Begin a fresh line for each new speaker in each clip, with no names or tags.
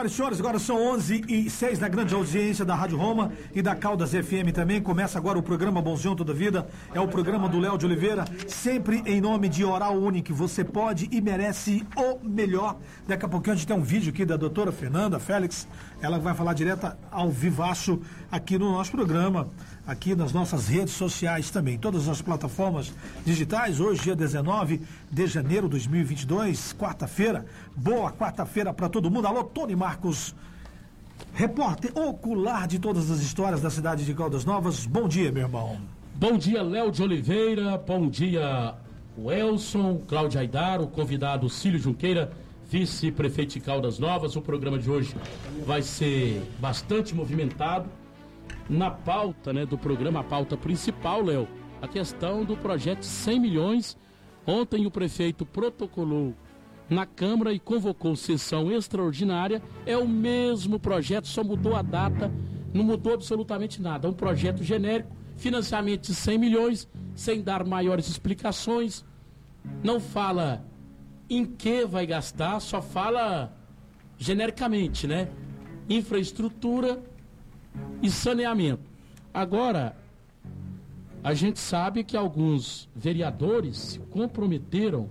senhoras e senhores, agora são 11 e 6 na grande audiência da Rádio Roma e da Caldas FM também. Começa agora o programa Bonzinho Toda Vida. É o programa do Léo de Oliveira, sempre em nome de Oral Unique. Você pode e merece o melhor. Daqui a pouquinho a gente tem um vídeo aqui da doutora Fernanda Félix. Ela vai falar direto ao vivaço aqui no nosso programa, aqui nas nossas redes sociais também. Todas as plataformas digitais. Hoje, dia 19 de janeiro de 2022, quarta-feira. Boa quarta-feira para todo mundo. Alô, Tony Marcos, repórter ocular de todas as histórias da cidade de Caldas Novas. Bom dia, meu irmão.
Bom dia, Léo de Oliveira. Bom dia, Welson, Cláudio Aidar, o convidado Cílio Junqueira, vice-prefeito de Caldas Novas. O programa de hoje vai ser bastante movimentado. Na pauta né, do programa, a pauta principal, Léo, a questão do projeto 100 milhões. Ontem o prefeito protocolou na Câmara e convocou sessão extraordinária. É o mesmo projeto, só mudou a data, não mudou absolutamente nada. É um projeto genérico, financiamento de 100 milhões, sem dar maiores explicações. Não fala em que vai gastar, só fala genericamente, né? Infraestrutura e saneamento. Agora, a gente sabe que alguns vereadores se comprometeram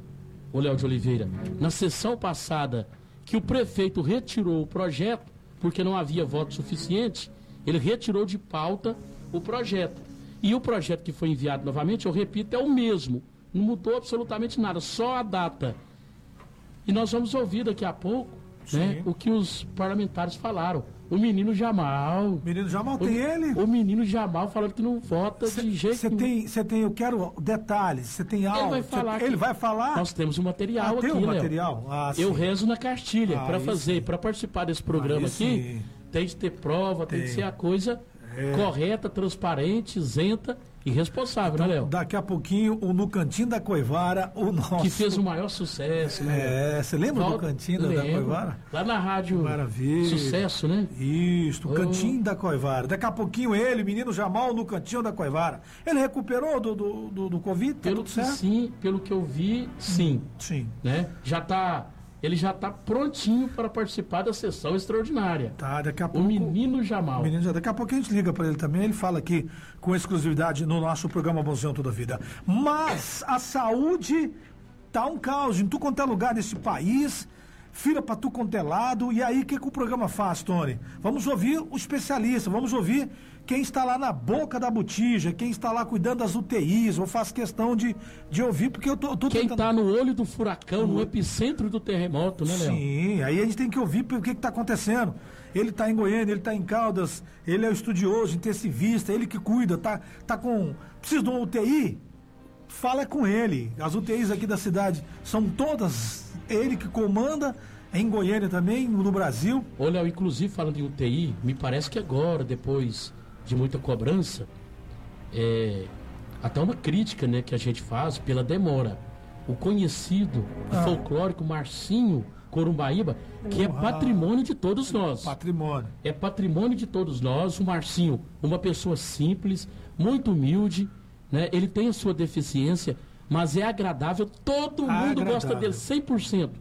o Léo de Oliveira, na sessão passada, que o prefeito retirou o projeto, porque não havia voto suficiente, ele retirou de pauta o projeto. E o projeto que foi enviado novamente, eu repito, é o mesmo. Não mudou absolutamente nada, só a data. E nós vamos ouvir daqui a pouco né, o que os parlamentares falaram. O menino Jamal.
O menino Jamal tem ele?
O menino Jamal falando que não vota cê, de jeito
nenhum. Tem, você tem, eu quero detalhes, você tem algo.
Ele vai falar.
Cê, ele vai falar?
Nós temos o um material
ah,
aqui,
tem um material? Ah,
eu rezo na cartilha. Ah, para fazer, para participar desse programa aqui, sim. tem que ter prova, tem, tem que ser a coisa é. correta, transparente, isenta e responsável,
então,
né, Léo?
Daqui a pouquinho, o No Cantinho da Coivara, o nosso.
Que fez o maior sucesso, né?
É, você lembra Volta, do Cantinho da, da Coivara?
Lá na rádio.
Maravilha.
Sucesso, né?
Isso, o oh. Cantinho da Coivara. Daqui a pouquinho ele, menino Jamal, no Cantinho da Coivara. Ele recuperou do, do, do, do Covid? Tá
pelo
certo?
Sim, pelo que eu vi, sim.
Sim.
Né? Já está ele já está prontinho para participar da sessão extraordinária.
Tá, daqui a pouco.
O menino Jamal.
O menino, daqui a pouco a gente liga para ele também, ele fala aqui com exclusividade no nosso programa Bonzão Toda Vida. Mas a saúde tá um caos em tu quanto é lugar desse país fila para tu quanto é lado. E aí, o que, que o programa faz, Tony? Vamos ouvir o especialista, vamos ouvir quem está lá na boca da botija, quem está lá cuidando das UTIs. Eu faço questão de, de ouvir, porque eu tô, tô
Quem está tentando... no olho do furacão, no epicentro do terremoto, né, Léo?
Sim, aí a gente tem que ouvir o que está acontecendo. Ele está em Goiânia, ele está em Caldas, ele é o estudioso, intensivista, ele que cuida, tá, tá com. Precisa de uma UTI? Fala com ele. As UTIs aqui da cidade são todas ele que comanda em Goiânia também, no Brasil.
Olha, inclusive falando em UTI, me parece que agora, depois de muita cobrança, é, até uma crítica né, que a gente faz pela demora. O conhecido ah. folclórico Marcinho Corumbaíba, que é patrimônio de todos nós.
Patrimônio.
É patrimônio de todos nós. O Marcinho, uma pessoa simples, muito humilde, né? ele tem a sua deficiência, mas é agradável, todo mundo gosta dele, 100%.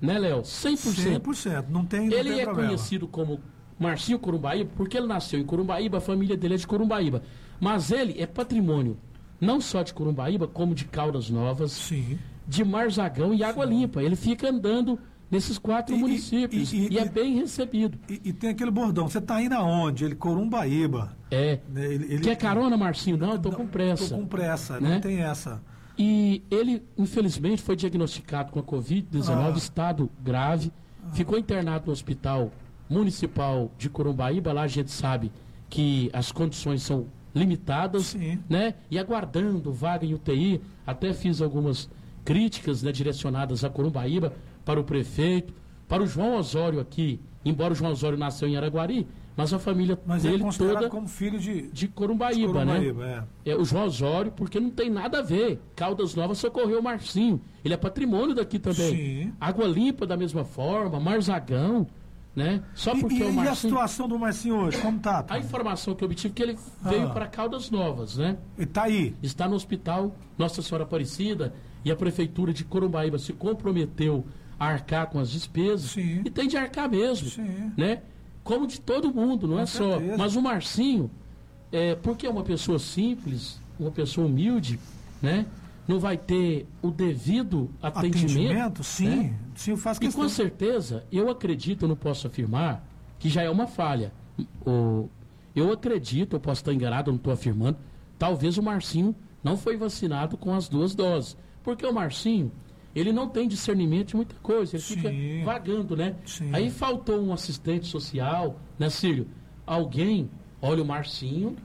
Né, Léo? 100%.
100%, não tem não
Ele
tem
é
problema.
conhecido como Marcinho Corumbaíba, porque ele nasceu em Corumbaíba, a família dele é de Corumbaíba. Mas ele é patrimônio, não só de Corumbaíba, como de Caldas Novas,
Sim.
de Marzagão e Água Sim. Limpa. Ele fica andando nesses quatro e, municípios e, e, e, é bem recebido.
E, tem aquele bordão, você está indo aonde? Ele Corumbaíba.
É. Né, ele, ele, Quer carona, Marcinho? Não, eu tô com pressa.
Tô com pressa, né? não tem essa.
E ele, infelizmente, foi diagnosticado com a Covid-19, ah. estado grave, ah. ficou internado no hospital municipal de Corumbaíba. Lá a gente sabe que as condições são limitadas,
Sim.
né? E aguardando vaga em UTI, até fiz algumas críticas né, direcionadas a Corumbaíba para o prefeito, para o João Osório aqui, embora o João Osório nasceu em Araguari, mas a família
mas
dele
é
toda
como filho de,
de Corumbaíba, de Corumbaíba
né?
É. é. o João Osório, porque não tem nada a ver. Caldas Novas socorreu o Marcinho. Ele é patrimônio daqui também.
Sim.
Água Limpa da mesma forma, Marzagão, né? Só porque
e,
o Marcinho...
e a situação do Marcinho hoje, como tá?
A informação que eu obtive é que ele veio ah. para Caldas Novas, né?
E tá aí.
Está no hospital Nossa Senhora Aparecida e a prefeitura de Corumbaíba se comprometeu arcar com as despesas.
Sim.
E tem de arcar mesmo.
Sim.
Né? Como de todo mundo, não
Com
é só.
certeza.
Mas o Marcinho, é, porque é uma pessoa simples, uma pessoa humilde, né? Não vai ter o devido atendimento.
Sim,
né?
sim, faz
E
questão.
com certeza, eu acredito, eu não posso afirmar, que já é uma falha. O, eu acredito, eu posso estar enganado, eu não estou afirmando, talvez o Marcinho não foi vacinado com as duas doses. Porque o Marcinho, ele não tem discernimento de muita coisa, ele
Sim.
fica vagando, né?
Sim.
Aí faltou um assistente social, né, Cílio? Alguém, olha o Marcinho,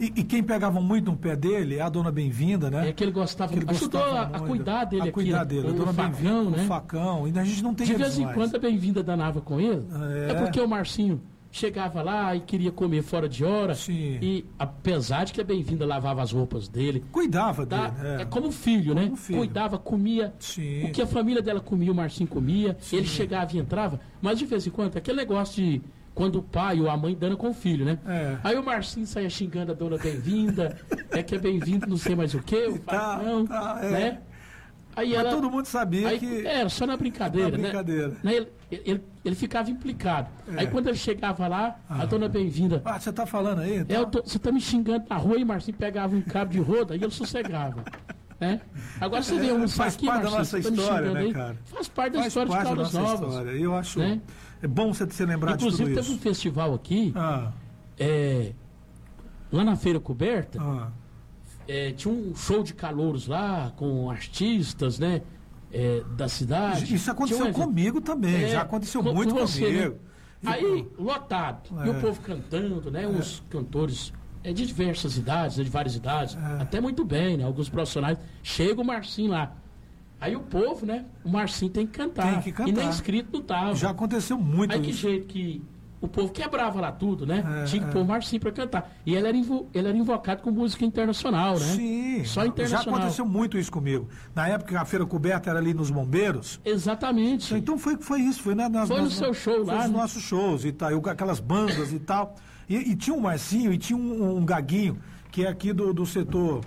E, e quem pegava muito no pé dele é a dona Bem-vinda, né?
é que ele gostava,
Que ele
ajudou
gostava
a, a cuidar dele
a
aqui,
cuidar
né?
dele. a dona Bem-vinda,
né?
o facão. E a gente não tem
De vez em
mais.
quando a bem-vinda danava com ele.
É.
É. porque o Marcinho chegava lá e queria comer fora de hora.
Sim.
E apesar de que a bem-vinda lavava as roupas dele,
Cuidava dele.
tá?
é.
é. como filho, né?
Como filho.
Cuidava, comia.
Sim.
O que a família dela comia, o Marcinho comia.
Sim.
Ele chegava e entrava. Mas de vez em quando, aquele negócio de quando o pai ou a mãe dando com o filho, né?
É.
Aí o Marcinho saia xingando a dona bem-vinda, é que é bem-vindo não sei mais o que, o
Tá,
facão,
tá, é.
né? Aí
Mas
ela,
todo mundo sabia
Aí,
que.
Era só na brincadeira,
Na brincadeira.
né? Né, Ele, ele, ele ficava implicado.
É.
Aí quando ele chegava lá, a dona bem-vinda.
Ah, você tá falando aí?
"É, eu tô- você tá me xingando na rua e Marcinho pegava um cabo de roda e ele sossegava. Né? Agora você vê um
Faz
aqui,
parte da
Marcinho,
nossa
você tá
história, né,
aí.
cara?
Faz parte da
Faz
história
parte
de
da
Caldas
nossa
Novas.
história. Eu acho.
né?
É bom você se lembrar
Inclusive
de tudo
teve um
isso.
festival aqui,
Ah,
é, lá na Feira Coberta,
ah.
é, tinha um show de calouros lá, com artistas, né? é, da cidade.
Isso aconteceu
um
comigo também.
É,
já aconteceu
com-
muito
com você,
comigo.
né? Aí, lotado. E
É.
o povo cantando, né? Uns cantores é, de diversas idades, né, de várias idades.
É.
Até muito bem, né? Alguns profissionais. Chega o Marcinho lá. Aí o povo, né? O Marcinho tem que cantar.
Tem que cantar.
E nem inscrito não tava.
Já aconteceu muito
Aí que
isso.
jeito que o povo quebrava lá tudo, né?
É,
Tinha que
é.
pôr o Marcinho pra cantar. E ele era, ele era invocado com música internacional, né?
Sim,
Só
já
internacional.
aconteceu muito isso comigo. Na época que a feira coberta era ali nos bombeiros.
Exatamente.
Então foi, foi isso, foi na, nas,
Foi no
nas-
seu show
foi
lá,
nos
né?
nossos shows e tal, aquelas bandas e tal. E, e tinha um Marcinho e tinha um, um Gaguinho, que é aqui do, do setor.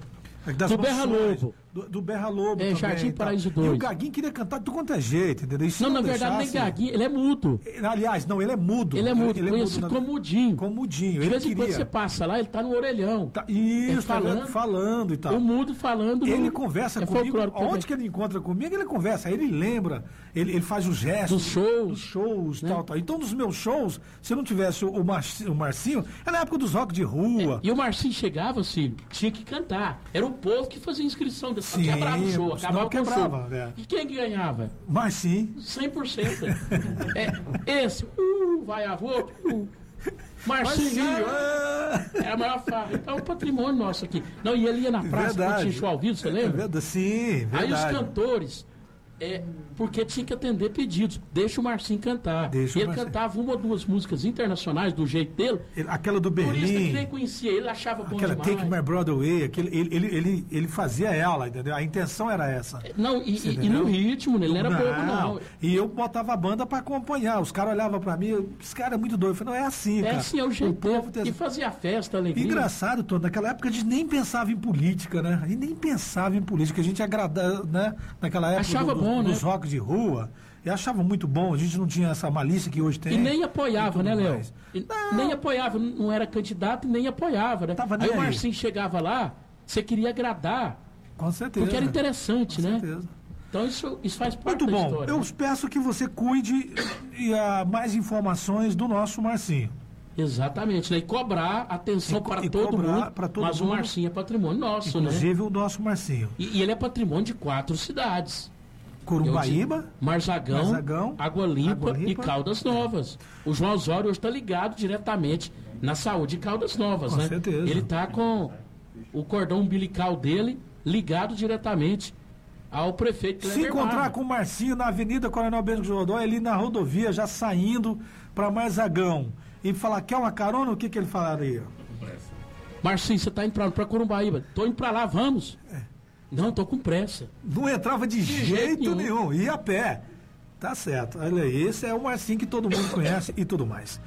Das
Do Berra Lobo.
Do, do Berra Lobo.
É,
também
Jardim
e.
Paraíso
E o
2.
Gaguinho queria cantar de tudo quanto é jeito, entendeu? E se
Não, na verdade, nem
deixasse-
Gaguinho, ele é mudo.
Aliás, não, ele é mudo.
Ele é mudo, conhecido
na-
como mudinho.
como mudinho.
De
Ele
vez em quando você passa lá, ele tá no orelhão.
Tá, isso, tá
falando.
falando, e tal.
O mudo falando.
Ele
no-
conversa
é
comigo. Onde que ele encontra comigo, ele conversa. Ele lembra, ele, ele faz os gestos.
Dos shows,
Dos shows,
né?
tal, tal. Então, nos meus shows, se eu não tivesse o, o, Marci- o Marcinho, era na época dos rock de rua.
E o Marcinho chegava, filho, tinha que cantar. Era o povo que fazia inscrição. Depois
Sim,
quebrava o show, acabava com o show.
quebrava, é.
E quem que ganhava?
Marcinho.
100%. é, esse, uh, vai avô, uh, Marcinho, ah, é a maior farra. Então é um patrimônio nosso aqui. Não, e ele ia na praça tinha show ao vivo, você
É
lembra?
verdade, sim, verdade.
Aí os cantores, é, porque tinha que atender pedidos. Deixa o Marcinho cantar.
Deixa o
e ele
Marcinho.
cantava uma ou duas músicas internacionais do jeito dele.
Ele- Aquela do
Por isso que
Berlim.
nem conhecia ele, achava bom
Aquela
demais.
Take My Brother Away, aquele, ele, ele, ele, ele fazia ela, entendeu? A intenção era essa.
Não, e, e- e no ritmo, né? ele não era bobo, não.
E eu botava a banda pra acompanhar. Os caras olhavam pra mim, esse cara é muito doido. Eu falei, não é assim,
É
cara.
assim, é o jeito
povo
dele.
tem-
E fazia festa, alegria.
Engraçado, Tony, naquela época a gente nem pensava em política, né? A gente nem pensava em política. A gente agradava, né? Naquela época
Achava
do-
bom,
dos
né?
De rua. E achava muito bom. A gente não tinha essa malícia que hoje tem.
E nem
e
apoiava,
tudo
né, Léo? E. Nem apoiava, não era candidato e nem apoiava, né?
Tava nem
aí o
aí.
Marcinho chegava lá, você queria agradar,
Com certeza.
porque era interessante,
Com
né?
certeza.
Então isso, isso faz parte
Muito bom.
história.
Eu
né?
peço que você cuide e ah, mais informações do nosso Marcinho.
Exatamente, né? E cobrar atenção
E
para
e
todo
cobrar
mundo.
para todo
mas o
mundo.
Marcinho é patrimônio nosso, né?
Inclusive o nosso Marcinho.
E, e ele é patrimônio de quatro cidades. Disse, Marzagão,
Marzagão,
Água, Limpa
Água Limpa.
e Caldas Novas. O João Osório hoje está ligado diretamente na saúde de Caldas Novas,
Com
né?
certeza.
Ele está com o cordão umbilical dele ligado diretamente ao prefeito
Se encontrar
Marra.
com o Marcinho na Avenida Coronel Bento Jordão, ali na rodovia, já saindo para Marzagão, e falar, quer uma carona? O que, que ele falaria?
Marcinho, você está indo para Corumbaíba. Tô indo para lá, vamos.
É.
Não, tô com pressa.
Não entrava de, jeito,
jeito
nenhum.
nenhum.
ia a pé. Tá certo. Olha aí, esse é o Marcinho que todo mundo conhece e tudo mais.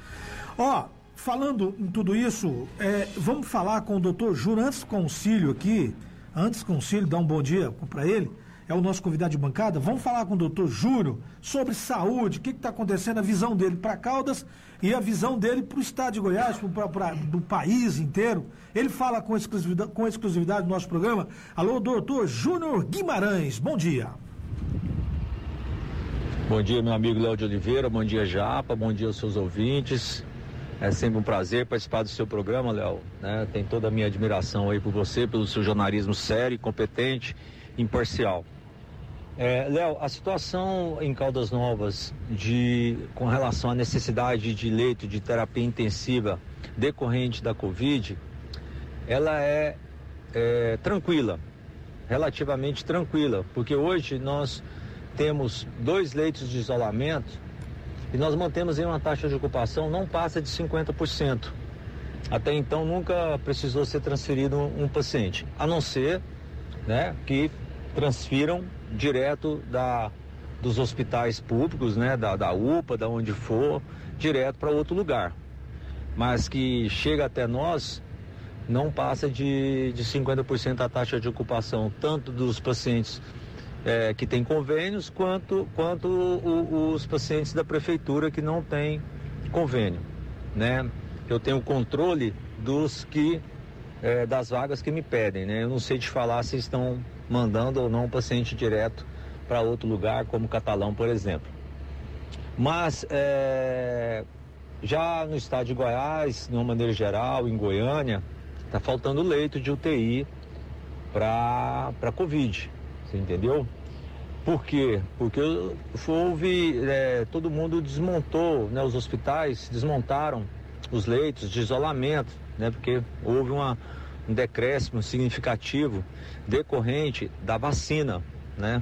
Ó, falando em tudo isso, é, vamos falar com o doutor Júnior antes concílio aqui, antes concílio, dar um bom dia para ele. é o nosso convidado de bancada. Vamos falar com o doutor Júnior sobre saúde, o que está acontecendo, a visão dele para Caldas e a visão dele para o estado de Goiás, pra, do país inteiro. Ele fala com exclusividade, com exclusividade do nosso programa. Alô, doutor Júnior Guimarães, bom dia.
Bom dia, meu amigo Léo de Oliveira, bom dia, Japa, bom dia aos seus ouvintes. É sempre um prazer participar do seu programa, Léo. Né? Tem toda a minha admiração aí por você, pelo seu jornalismo sério, competente, imparcial. É, Léo, a situação em Caldas Novas de, com relação à necessidade de leito de terapia intensiva decorrente da Covid, ela é, é tranquila, relativamente tranquila, porque hoje nós temos dois leitos de isolamento e nós mantemos em uma taxa de ocupação não passa de 50%. Até então nunca precisou ser transferido um paciente, a não ser né, que transfiram direto da, dos hospitais públicos, né, da, da UPA, da onde for, direto para outro lugar. Mas que chega até nós, não passa de, de 50% a taxa de ocupação, tanto dos pacientes é, que têm convênios, quanto, quanto o, os pacientes da prefeitura que não têm convênio. Né? Eu tenho controle dos que é, das vagas que me pedem, né? Eu não sei te falar se estão mandando ou não o paciente direto para outro lugar, como Catalão, por exemplo. Mas é, já no estado de Goiás, de uma maneira geral, em Goiânia, está faltando leito de UTI para Covid, você entendeu? Por quê? Porque houve, é, todo mundo desmontou, né, os hospitais desmontaram os leitos de isolamento, né, porque houve uma, um decréscimo significativo decorrente da vacina, né?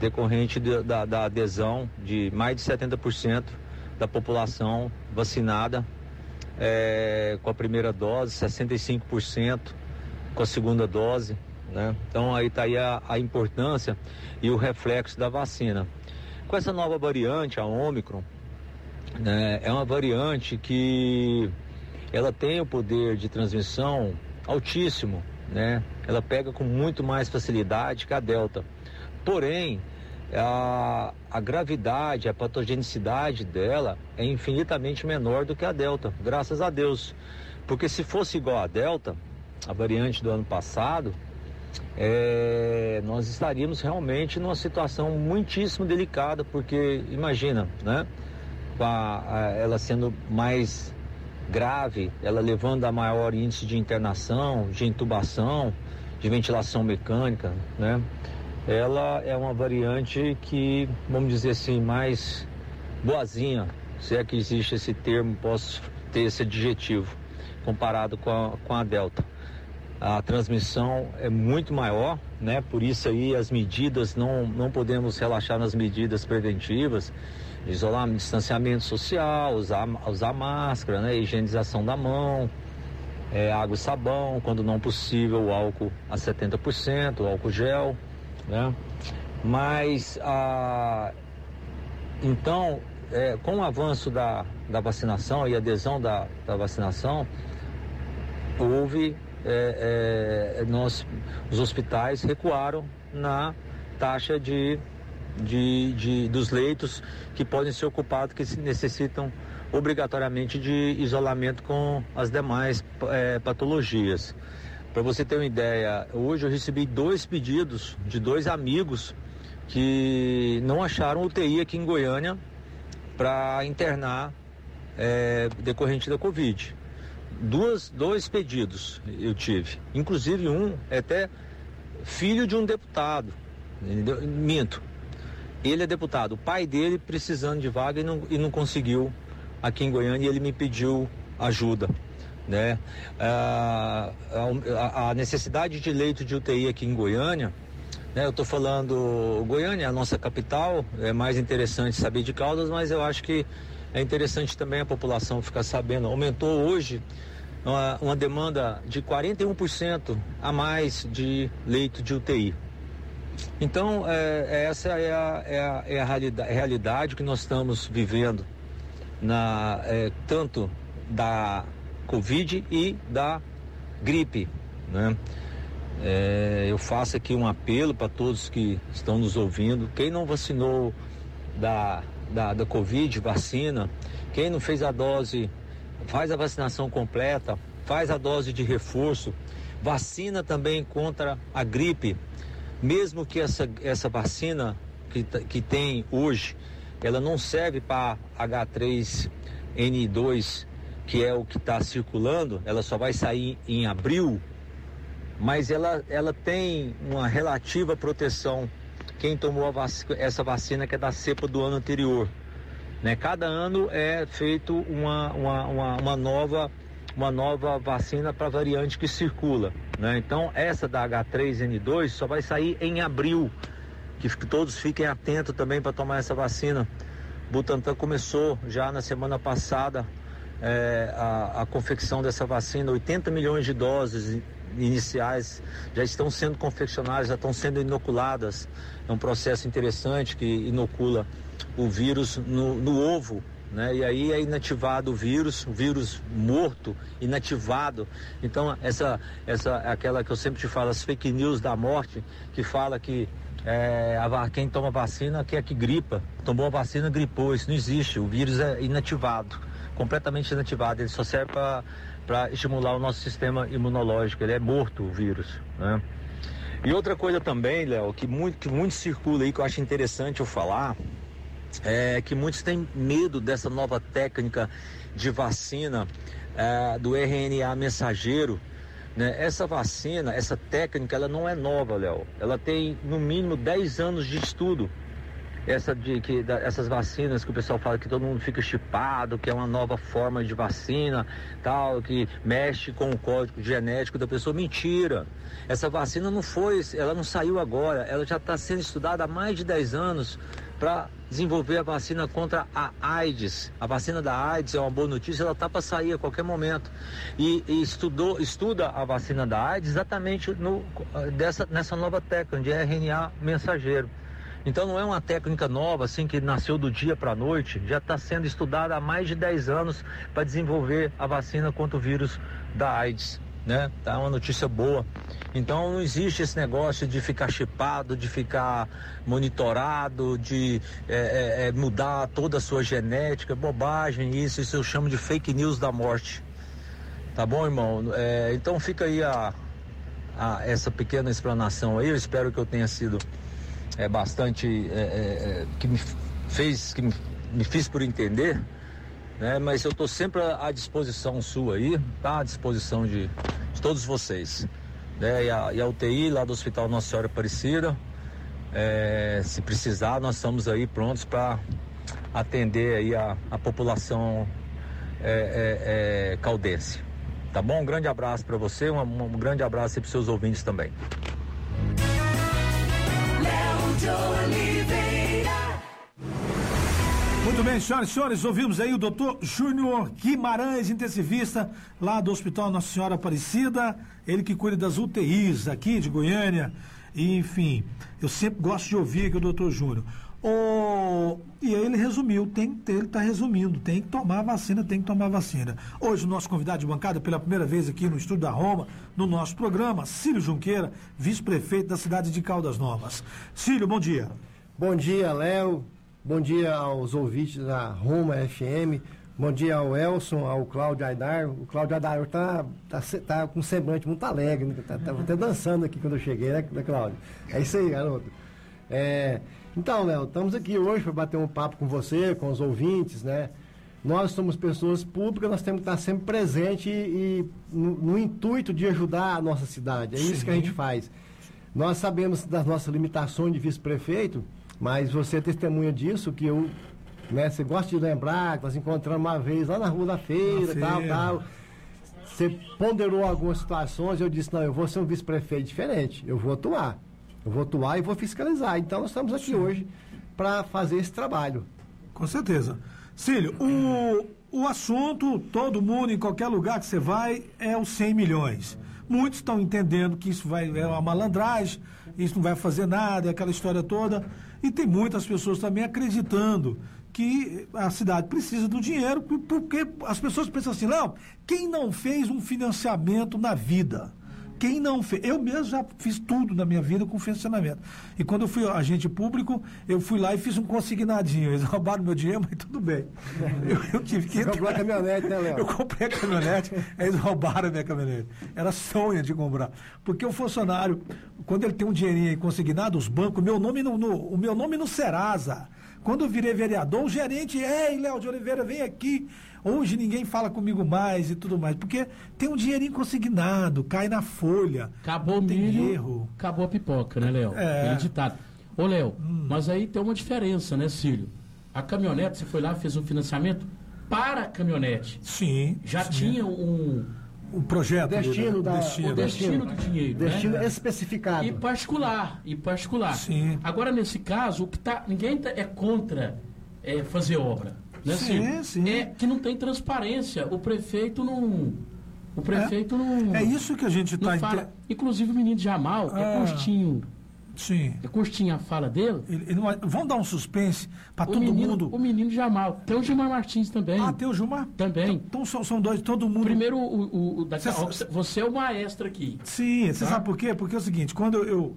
Decorrente de, da, da adesão de mais de 70% da população vacinada é, com a primeira dose, 65% com a segunda dose, né? Então aí está aí a, a importância e o reflexo da vacina. Com essa nova variante, a Omicron, né, é uma variante que ela tem o poder de transmissão altíssimo, né? Ela pega com muito mais facilidade que a Delta. Porém, a, a gravidade, a patogenicidade dela é infinitamente menor do que a Delta, graças a Deus. Porque se fosse igual a Delta, a variante do ano passado, é, nós estaríamos realmente numa situação muitíssimo delicada, porque imagina, né? A, a, ela sendo mais grave, ela levando a maior índice de internação, de intubação, de ventilação mecânica, né? Ela é uma variante que, vamos dizer assim, mais boazinha, se é que existe esse termo, posso ter esse adjetivo, comparado com a, com a Delta. A transmissão é muito maior, né? Por isso aí as medidas, não, não podemos relaxar nas medidas preventivas isolamento, distanciamento social, usar, usar máscara, né? higienização da mão, é, água e sabão, quando não possível, álcool a 70%, o álcool gel, né? Mas, a, então, é, com o avanço da, da vacinação e adesão da, da vacinação, houve, é, é, nós, os hospitais recuaram na taxa de de, de, dos leitos que podem ser ocupados, que necessitam obrigatoriamente de isolamento com as demais é, patologias. Para você ter uma ideia, hoje eu recebi dois pedidos de dois amigos que não acharam UTI aqui em Goiânia para internar é, decorrente da Covid. Duas, dois pedidos eu tive, inclusive um é até filho de um deputado, minto, ele é deputado, o pai dele precisando de vaga e não, e não conseguiu aqui em Goiânia e ele me pediu ajuda. Né? Ah, a, a, necessidade de leito de UTI aqui em Goiânia, né? eu estou falando, Goiânia é a nossa capital, é mais interessante saber de Caldas, mas eu acho que é interessante também a população ficar sabendo. Aumentou hoje uma, uma demanda de 41% a mais de leito de UTI. Então, é, é, essa é a, é a, é a realidade, realidade, que nós estamos vivendo, na, é, tanto da Covid e da gripe. Né? é, eu faço aqui um apelo para todos que estão nos ouvindo. Quem não vacinou da, da, da Covid, vacina. Quem não fez a dose, faz a vacinação completa, faz a dose de reforço. Vacina também contra a gripe. Mesmo que essa, essa vacina que, que tem hoje, ela não serve para H3N2, que é o que está circulando, ela só vai sair em abril, mas ela, ela tem uma relativa proteção. Quem tomou essa vacina que é da cepa do ano anterior. Né? Cada ano é feito uma, uma, uma, uma nova uma nova vacina para variante que circula. Né? Então, essa da H3N2 só vai sair em abril. Que todos fiquem atentos também para tomar essa vacina. Butantan começou já na semana passada é, a, a confecção dessa vacina, 80 milhões de doses iniciais já estão sendo confeccionadas, já estão sendo inoculadas. É um processo interessante que inocula o vírus no, no ovo né? E aí é inativado o vírus, vírus morto, inativado. Então essa essa aquela que eu sempre te falo, as fake news da morte, que fala que é, a, quem toma vacina quer que gripa. Tomou a vacina, gripou. Isso não existe. O vírus é inativado, completamente inativado. Ele só serve para estimular o nosso sistema imunológico. Ele é morto, o vírus. Né? E outra coisa também, Léo, que muito, que muito circula aí, que eu acho interessante eu falar, é que muitos têm medo dessa nova técnica de vacina é, do RNA mensageiro. Né? Essa vacina, essa técnica, ela não é nova, Léo. Ela tem no mínimo 10 anos de estudo. Essa de, que, da, essas vacinas que o pessoal fala que todo mundo fica chipado, que é uma nova forma de vacina, tal, que mexe com o código genético da pessoa. Mentira! Essa vacina não foi, ela não saiu agora, ela já está sendo estudada há mais de 10 anos para desenvolver a vacina contra a AIDS. A vacina da AIDS é uma boa notícia, ela está para sair a qualquer momento. E, e, estudou, estuda a vacina da AIDS exatamente no, dessa, nessa nova técnica de RNA mensageiro. Então não é uma técnica nova, assim, que nasceu do dia para a noite, já está sendo estudada há mais de 10 anos para desenvolver a vacina contra o vírus da AIDS né? Tá uma notícia boa. Então não existe esse negócio de ficar chipado, de ficar monitorado, de é, é, é, mudar toda a sua genética, bobagem isso, isso eu chamo de fake news da morte. Tá bom, irmão? É, então fica aí a, a, essa pequena explanação aí. Eu espero que eu tenha sido é, bastante é, que me fez, que me, me fiz por entender né? Mas eu estou sempre à disposição sua aí, tá? À disposição de, de todos vocês. Né? E, a, e a UTI lá do Hospital Nossa Senhora Aparecida, é, se precisar, nós estamos aí prontos para atender aí a, a população é, é, é, caldense. Tá bom? Um grande abraço para você, um, um, grande abraço para os seus ouvintes também.
Muito bem, senhoras e senhores, ouvimos aí o doutor Júnior Guimarães, intensivista lá do Hospital Nossa Senhora Aparecida, ele que cuida das UTIs aqui de Goiânia, e, enfim, eu sempre gosto de ouvir aqui o doutor Júnior. E aí ele resumiu, tem, ele está resumindo, tem que tomar vacina, tem que tomar vacina. Hoje o nosso convidado de bancada, pela primeira vez aqui no Estúdio da Roma, no nosso programa, Cílio Junqueira, vice-prefeito da cidade de Caldas Novas. Cílio, bom dia.
Bom dia, Léo. Bom dia aos ouvintes da Roma FM. Bom dia ao Elson, ao Cláudio Aidar. O Cláudio Aidar está tá, tá com um semblante muito alegre, né? tá, tá até dançando aqui quando eu cheguei, né, Cláudio? É isso aí, garoto. É, então, Léo, estamos aqui hoje para bater um papo com você, com os ouvintes, né? Nós somos pessoas públicas, nós temos que estar sempre presente e, e no, no, intuito de ajudar a nossa cidade. É Sim. isso que a gente faz. Nós sabemos das nossas limitações de vice-prefeito, mas você é testemunha disso, que eu, né, você gosta de lembrar, que nós encontramos uma vez lá na rua da feira, tal, feira. tal. Você ponderou algumas situações, eu disse, não, eu vou ser um vice-prefeito diferente, eu vou atuar. Eu vou atuar e vou fiscalizar. Então nós estamos aqui Sim. hoje para fazer esse trabalho.
Com certeza. Cílio, o, o assunto, todo mundo, em qualquer lugar que você vai, é os 100 milhões. Muitos estão entendendo que isso vai, é uma malandragem, isso não vai fazer nada, é aquela história toda. E tem muitas pessoas também acreditando que a cidade precisa do dinheiro, porque as pessoas pensam assim, não, quem não fez um financiamento na vida? Quem não fez, eu mesmo já fiz tudo na minha vida com funcionamento. E quando eu fui agente público, eu fui lá e fiz um consignadinho. Eles roubaram meu dinheiro, mas tudo bem. Eu, eu tive que.
Você comprou a caminhonete, né, Léo?
Eu comprei a caminhonete, eles roubaram a minha caminhonete. Era sonho de comprar. Porque o funcionário, quando ele tem um dinheirinho aí consignado, os bancos, meu nome no, no, o meu nome no Serasa. Quando eu virei vereador, o gerente, ei, Léo de Oliveira, vem aqui. Hoje ninguém fala comigo mais e tudo mais. Porque tem um dinheirinho consignado, cai na folha.
Acabou o milho,
erro.
acabou a pipoca, né, Léo?
É.
Aquele ditado. Ô, Léo,
Hum.
mas aí tem uma diferença, né, Cílio? A caminhonete, você foi lá, fez um financiamento para a caminhonete.
Sim.
Já
sim.
tinha um,
o projeto. ali,
Destino
né?
da-
destino.
o destino do dinheiro.
Destino
né?
especificado.
E particular, e particular.
Sim.
Agora, nesse caso, o que tá, ninguém tá- é contra é, fazer obra. Né,
Sim, sim.
É que não tem transparência. O prefeito não. O prefeito não.
É isso que a gente está
fala. Inclusive o menino Jamal, é
Ah.
curtinho.
Sim.
É curtinha a fala dele.
Ele- ele não- vamos dar um suspense para todo
menino,
mundo.
o menino Jamal. Tem o Gilmar Martins também.
Ah, tem o Gilmar?
Também.
Então são, são dois, todo mundo.
Primeiro, o, o, o da-
Cê-
você é o maestro aqui.
Sim, você
Tá?
sabe por quê? Porque é o seguinte, quando eu. eu,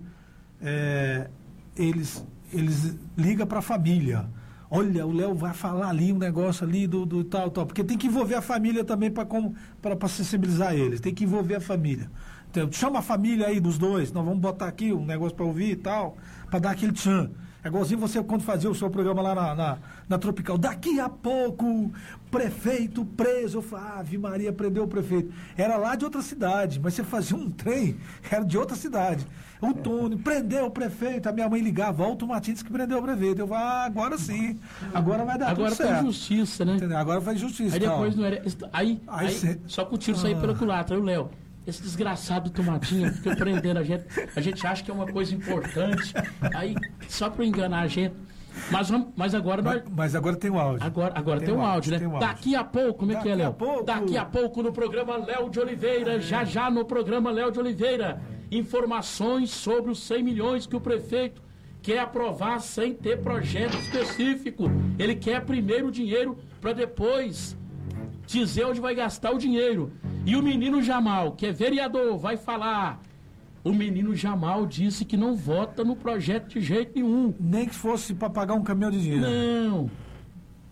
é, eles, eles ligam para a família. Olha, o Léo vai falar ali um negócio ali do, do tal, tal. Porque tem que envolver a família também para sensibilizar eles. Tem que envolver a família. Então, chama a família aí dos dois. Nós vamos botar aqui um negócio para ouvir e tal. Para dar aquele tchan. É igualzinho você quando fazia o seu programa lá na, na, na Tropical. Daqui a pouco, prefeito preso. Eu falei, Ave Maria, prendeu o prefeito. Era lá de outra cidade, mas você fazia um trem, era de outra cidade. O Tony prendeu o prefeito. A minha mãe ligava, volta o Martins que prendeu o prefeito. Eu falei, ah, agora sim. Agora vai dar
Agora
tudo
foi
certo.
justiça, né?
Entendeu? Agora faz justiça.
Aí depois não era. Aí,
Aí
aí,
cê-
só que o tiro saiu pela culatra. Aí o Léo, esse desgraçado do Tomatinho fica prendendo a gente. A gente acha que é uma coisa importante. Aí, só para enganar a gente. Mas, mas agora nós.
Mas, mas agora tem o áudio.
Agora, agora tem, um áudio, né?
tem um áudio.
Daqui a pouco, como é que é, Léo? Daqui a pouco no programa Léo de Oliveira, já já no programa Léo de Oliveira, informações sobre os 100 milhões que o prefeito quer aprovar sem ter projeto específico. Ele quer primeiro o dinheiro para depois dizer onde vai gastar o dinheiro. E o menino Jamal, que é vereador, vai falar. O menino Jamal disse que não vota no projeto de jeito nenhum.
Nem que fosse para pagar um caminhão de dinheiro.
Não.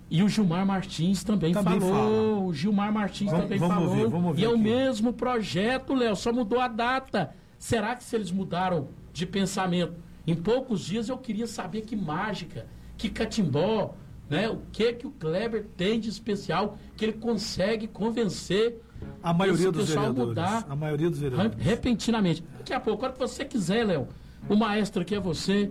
E o Gilmar Martins também,
Também
falou.
fala.
O Gilmar Martins
Vamos-
também
vamos
falou.
ouvir, vamos ouvir
e é o mesmo projeto, Léo, só mudou a data. Será que se eles mudaram de pensamento? Em poucos dias eu queria saber que mágica, que catimbó, né? O que que o Kleber tem de especial que ele consegue convencer
A maioria dos
pessoal
vereadores.
mudar
A maioria dos vereadores.
Re- repentinamente. Daqui a pouco, a hora que você quiser, Léo, o maestro aqui é você.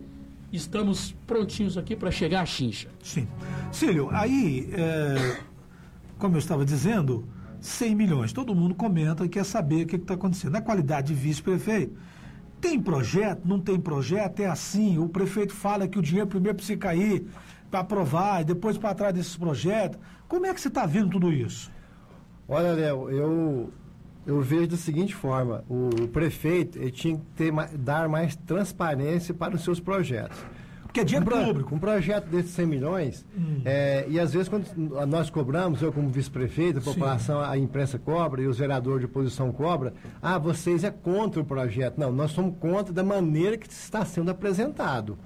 Estamos prontinhos aqui para chegar à chincha.
Sim. Cílio, aí, é, como eu estava dizendo, 100 milhões. Todo mundo comenta e quer saber o que está acontecendo. Na qualidade de vice-prefeito, tem projeto, não tem projeto, é assim. O prefeito fala que o dinheiro primeiro precisa cair para aprovar e depois para trás desses projetos. Como é que você está vendo tudo isso?
Olha, Léo, eu, eu vejo da seguinte forma: o, prefeito ele tinha que ter, dar mais transparência para os seus projetos.
Porque é dinheiro
um, pro-
público.
um projeto desses 100 milhões, é, e às vezes quando nós cobramos, eu como vice-prefeito, a
Sim.
população, a imprensa cobra e os vereadores de oposição cobra, ah, vocês é contra o projeto. Não, nós somos contra da maneira que está sendo apresentado.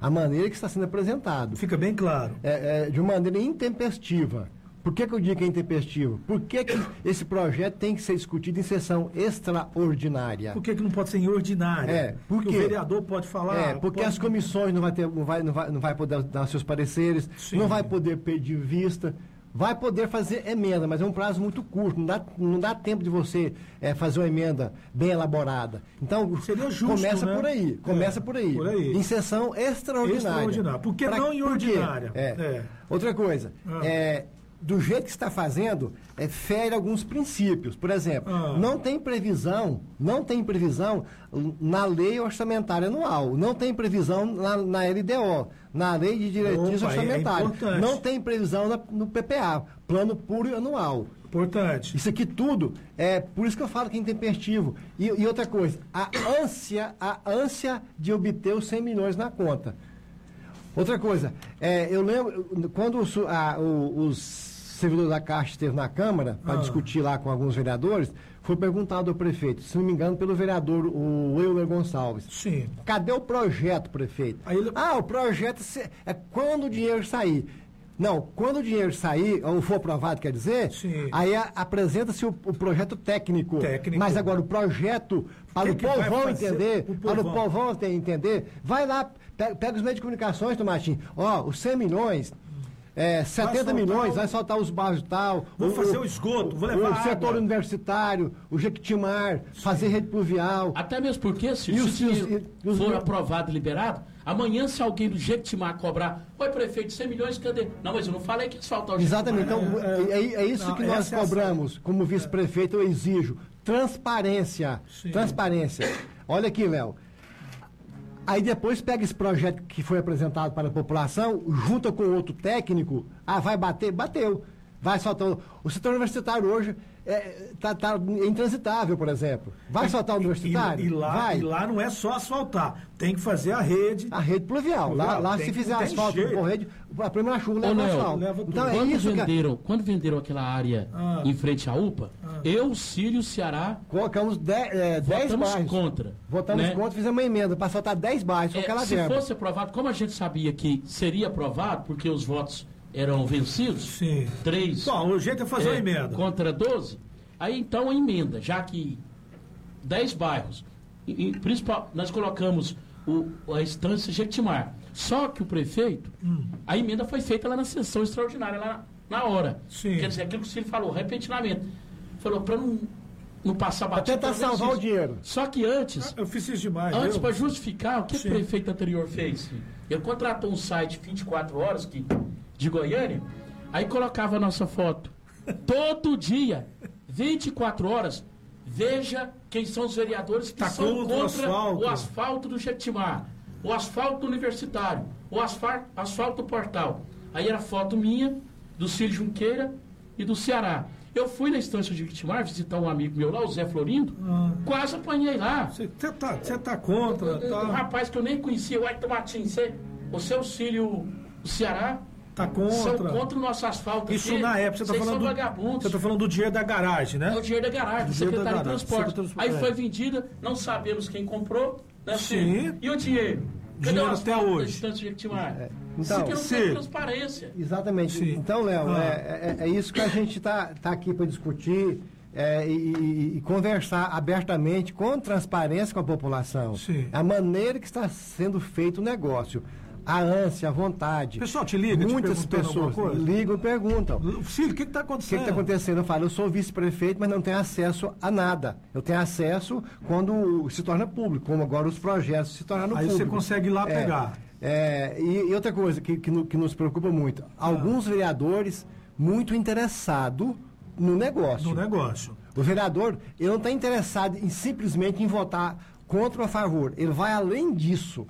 A maneira que está sendo apresentado.
Fica bem claro.
É, é, de uma maneira intempestiva. Por que, que eu digo que é intempestivo? Por que, que esse projeto tem que ser discutido em sessão extraordinária?
Por que, que não pode ser em ordinária?
É, por
Porque o vereador pode falar.
É, porque
pode-
as comissões não vai, ter, não, vai, não, vai, não vai poder dar seus pareceres,
Sim.
não vai poder pedir vista, vai poder fazer emenda, mas é um prazo muito curto, não dá, não dá tempo de você é, fazer uma emenda bem elaborada. Então,
Seria justo,
começa
né?
por aí, começa
É,
por aí.
por aí.
Em sessão extraordinária.
Extraordinária. Por que não em ordinária?
É.
É.
Outra coisa,
Ah.
é, do jeito que está fazendo, é, fere alguns princípios. Por exemplo,
Ah.
não tem previsão, não tem previsão na lei orçamentária anual, não tem previsão na, na LDO, na lei de
Opa, é
orçamentárias,
importante.
não tem previsão na- no PPA, plano puro anual.
Importante.
Isso aqui tudo é por isso que eu falo que é intempestivo. E, e outra coisa, a ânsia, a ânsia de obter os 100 milhões na conta. Outra coisa, é, eu lembro quando a- os servidor da Caixa esteve na Câmara para
Ah.
discutir lá com alguns vereadores, foi perguntado ao prefeito, se não me engano, pelo vereador, o Euler Gonçalves.
Sim.
Cadê o projeto, prefeito?
Ele-
Ah, o projeto é quando o dinheiro sair. Não, quando o dinheiro sair, ou for aprovado, quer dizer,
Sim.
aí apresenta-se o, o projeto técnico.
Técnico.
Mas agora o projeto, para
Que
o
que
povão entender,
o
para o
povão?
povão te- entender, vai lá, pe- pega, os meios de comunicações, Tomatinho. Ó, os 100 milhões, é, 70
soltar
milhões,
o-
vai soltar os bairros e tal.
Vou fazer o esgoto, vou levar
O setor
água.
universitário, o Jequitimar, fazer rede pluvial.
Até mesmo porque, se,
E
se
os-
o
e os- e os-
for aprovado e liberado, amanhã se alguém do Jequitimar cobrar, oi prefeito, 100 milhões, cadê? Não, mas eu não falei que ia asfaltar o
Exatamente. Então,
Jequitimar.
é, é- é isso
Não,
que nós
é
cobramos. Como vice-prefeito, eu exijo transparência.
Sim.
Transparência. Olha aqui, Léo. Aí depois pega esse projeto que foi apresentado para a população, junta com outro técnico, ah, vai bater? Bateu. Vai soltar. o- setor universitário hoje está tá intransitável, por exemplo. Vai soltar o universitário?
E, e lá,
vai.
e lá não é só asfaltar, tem que fazer a rede.
A rede pluvial. Lá,
Pluvial,
lá
tem
se fizer asfalto com rede, a primeira chuva leva
Léo,
asfalto.
leva.
Então é
quando,
isso que
venderam, quando venderam aquela área
Ah.
em frente à UPA, eu, Sírio, Ceará,
Colocamos 10
votamos
bairros.
contra.
Votamos
né?
contra, fizemos uma emenda para soltar 10 bairros com
É,
aquela
se
verba.
fosse aprovado, como a gente sabia que seria aprovado, porque os votos eram vencidos,
Sim.
três
Bom, o jeito é fazer uma
é,
emenda.
contra 12, aí então a emenda, já que 10 bairros, e, e principal, nós colocamos o, a instância Jequitimar. Só que o prefeito,
Hum.
a emenda foi feita lá na sessão extraordinária, lá na, na hora.
Sim.
Quer dizer, aquilo que o Ciro falou, repentinamente. Falou, para não, não passar batido.
tentar
pelo menos
salvar o dinheiro.
Só que antes,
Eu fiz isso demais.
Antes, para justificar, o que
Sim.
o prefeito anterior fez? Ele contratou um site 24 horas que, de Goiânia, aí colocava a nossa foto. Todo dia, 24 horas, veja quem são os vereadores que
Tá
são
contra o asfalto.
o asfalto do Jequitimar, o asfalto universitário, o asfalto, asfalto portal. Aí era foto minha, do Círio Junqueira e do Ceará. Eu fui na estância de Jequitimar visitar um amigo meu lá, o Zé Florindo,
Ah.
quase apanhei lá.
Você tá, você tá contra,
Um
tá,
rapaz que eu nem conhecia, o Aito Martins, você, o seu Círio o Ceará,
tá
são
contra.
contra o nosso asfalto.
Isso
aqui.
na época, você tá
Vocês
falando do,
vagabundos.
você tá falando do dinheiro da garagem, né?
É o dinheiro da garagem, do secretário de transporte.
secretário
Aí
transporte.
foi vendida, não sabemos quem comprou, né,
Sim.
E o dinheiro? Cadê
Dinheiro
o
até hoje.
distância de Jequitimar?
Então,
Isso aqui não tem transparência.
Exatamente.
Sim.
Então, Léo,
Ah.
é, é- é isso que a gente está tá aqui para discutir é, e, e- e conversar abertamente, com transparência com a população.
Sim.
A maneira que está sendo feito o negócio. A ânsia, a vontade.
Pessoal, te liga, te
Muitas
alguma
pessoas ligam e perguntam.
Filho, o que está
O que
acontecendo?
está acontecendo? Eu falo, eu sou vice-prefeito, mas não tenho acesso a nada. Eu tenho acesso quando se torna público, como agora os projetos se tornaram
Aí você
públicos.
consegue ir lá
É,
pegar.
é, e, e outra coisa que, que, no- que nos preocupa muito, alguns vereadores muito interessados no negócio.
No negócio.
O vereador, ele não está interessado em simplesmente em votar contra ou a favor. Ele vai além disso.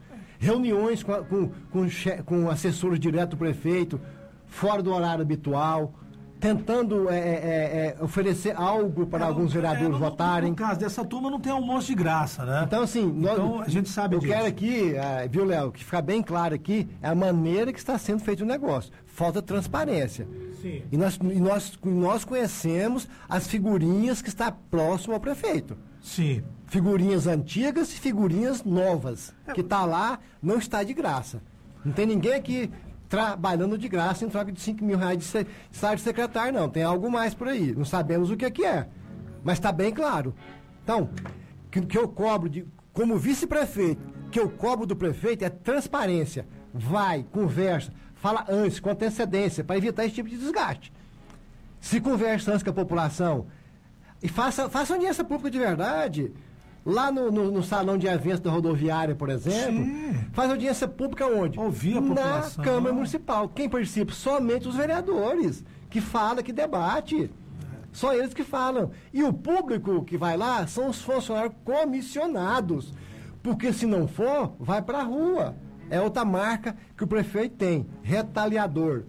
Reuniões com, a- com, com, com assessores direto do prefeito, fora do horário habitual, tentando é, é, é, é, oferecer algo para
É,
alguns vereadores
é, no-
votarem.
No caso dessa turma não tem almoço de graça, né?
Então, assim, nós-
Então, a gente sabe
eu
disso.
quero aqui, viu, Léo, que ficar bem claro aqui, é a maneira que está sendo feito o negócio. Falta transparência.
Sim.
E nós, e nós, nós conhecemos as figurinhas que está próximo ao prefeito.
Sim.
Figurinhas antigas e figurinhas novas. Que está lá, não está de graça. Não tem ninguém aqui trabalhando de graça em troca de 5 mil reais de, se- salário de secretário, não. Tem algo mais por aí. Não sabemos o que é que é. Mas está bem claro. Então, que, que eu cobro de, como vice-prefeito, que eu cobro do prefeito é transparência. Vai, conversa, fala antes, com antecedência, para evitar esse tipo de desgaste. Se conversa antes com a população e faça, faça audiência pública de verdade. Lá no, no- no salão de eventos da rodoviária, por exemplo,
Sim.
faz audiência pública onde?
Ouvir a
Na. Câmara Municipal. Quem participa? Somente os vereadores, que fala, que debate. Só eles que falam. E o público que vai lá são os funcionários comissionados. Porque se não for, vai para a rua. É outra marca que o prefeito tem. Retaliador.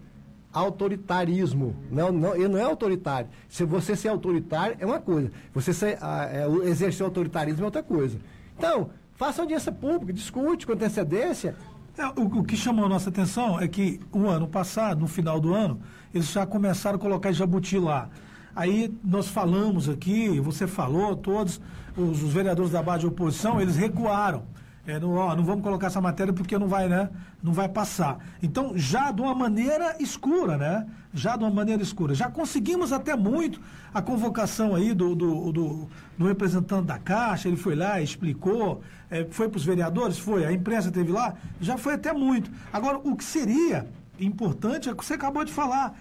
Autoritarismo. Não, não, ele não é autoritário. Se você ser autoritário é uma coisa. Você ser, ah, é, exercer autoritarismo é outra coisa. Então, faça audiência pública, discute com antecedência
É, o, o, que chamou a nossa atenção é que o ano passado, no final do ano, eles já começaram a colocar Jabuti lá. Aí nós falamos aqui, você falou, todos os, os vereadores da base de oposição, eles recuaram. É, não, ó, não vamos colocar essa matéria porque não vai, né? Não vai passar. Então, já de uma maneira escura, né? Já de uma maneira escura. Já conseguimos até muito a convocação aí do, do, do, do representante da Caixa, ele foi lá, explicou, é, foi para os vereadores, foi, a imprensa teve lá, já foi até muito. Agora, o que seria importante é o que você acabou de falar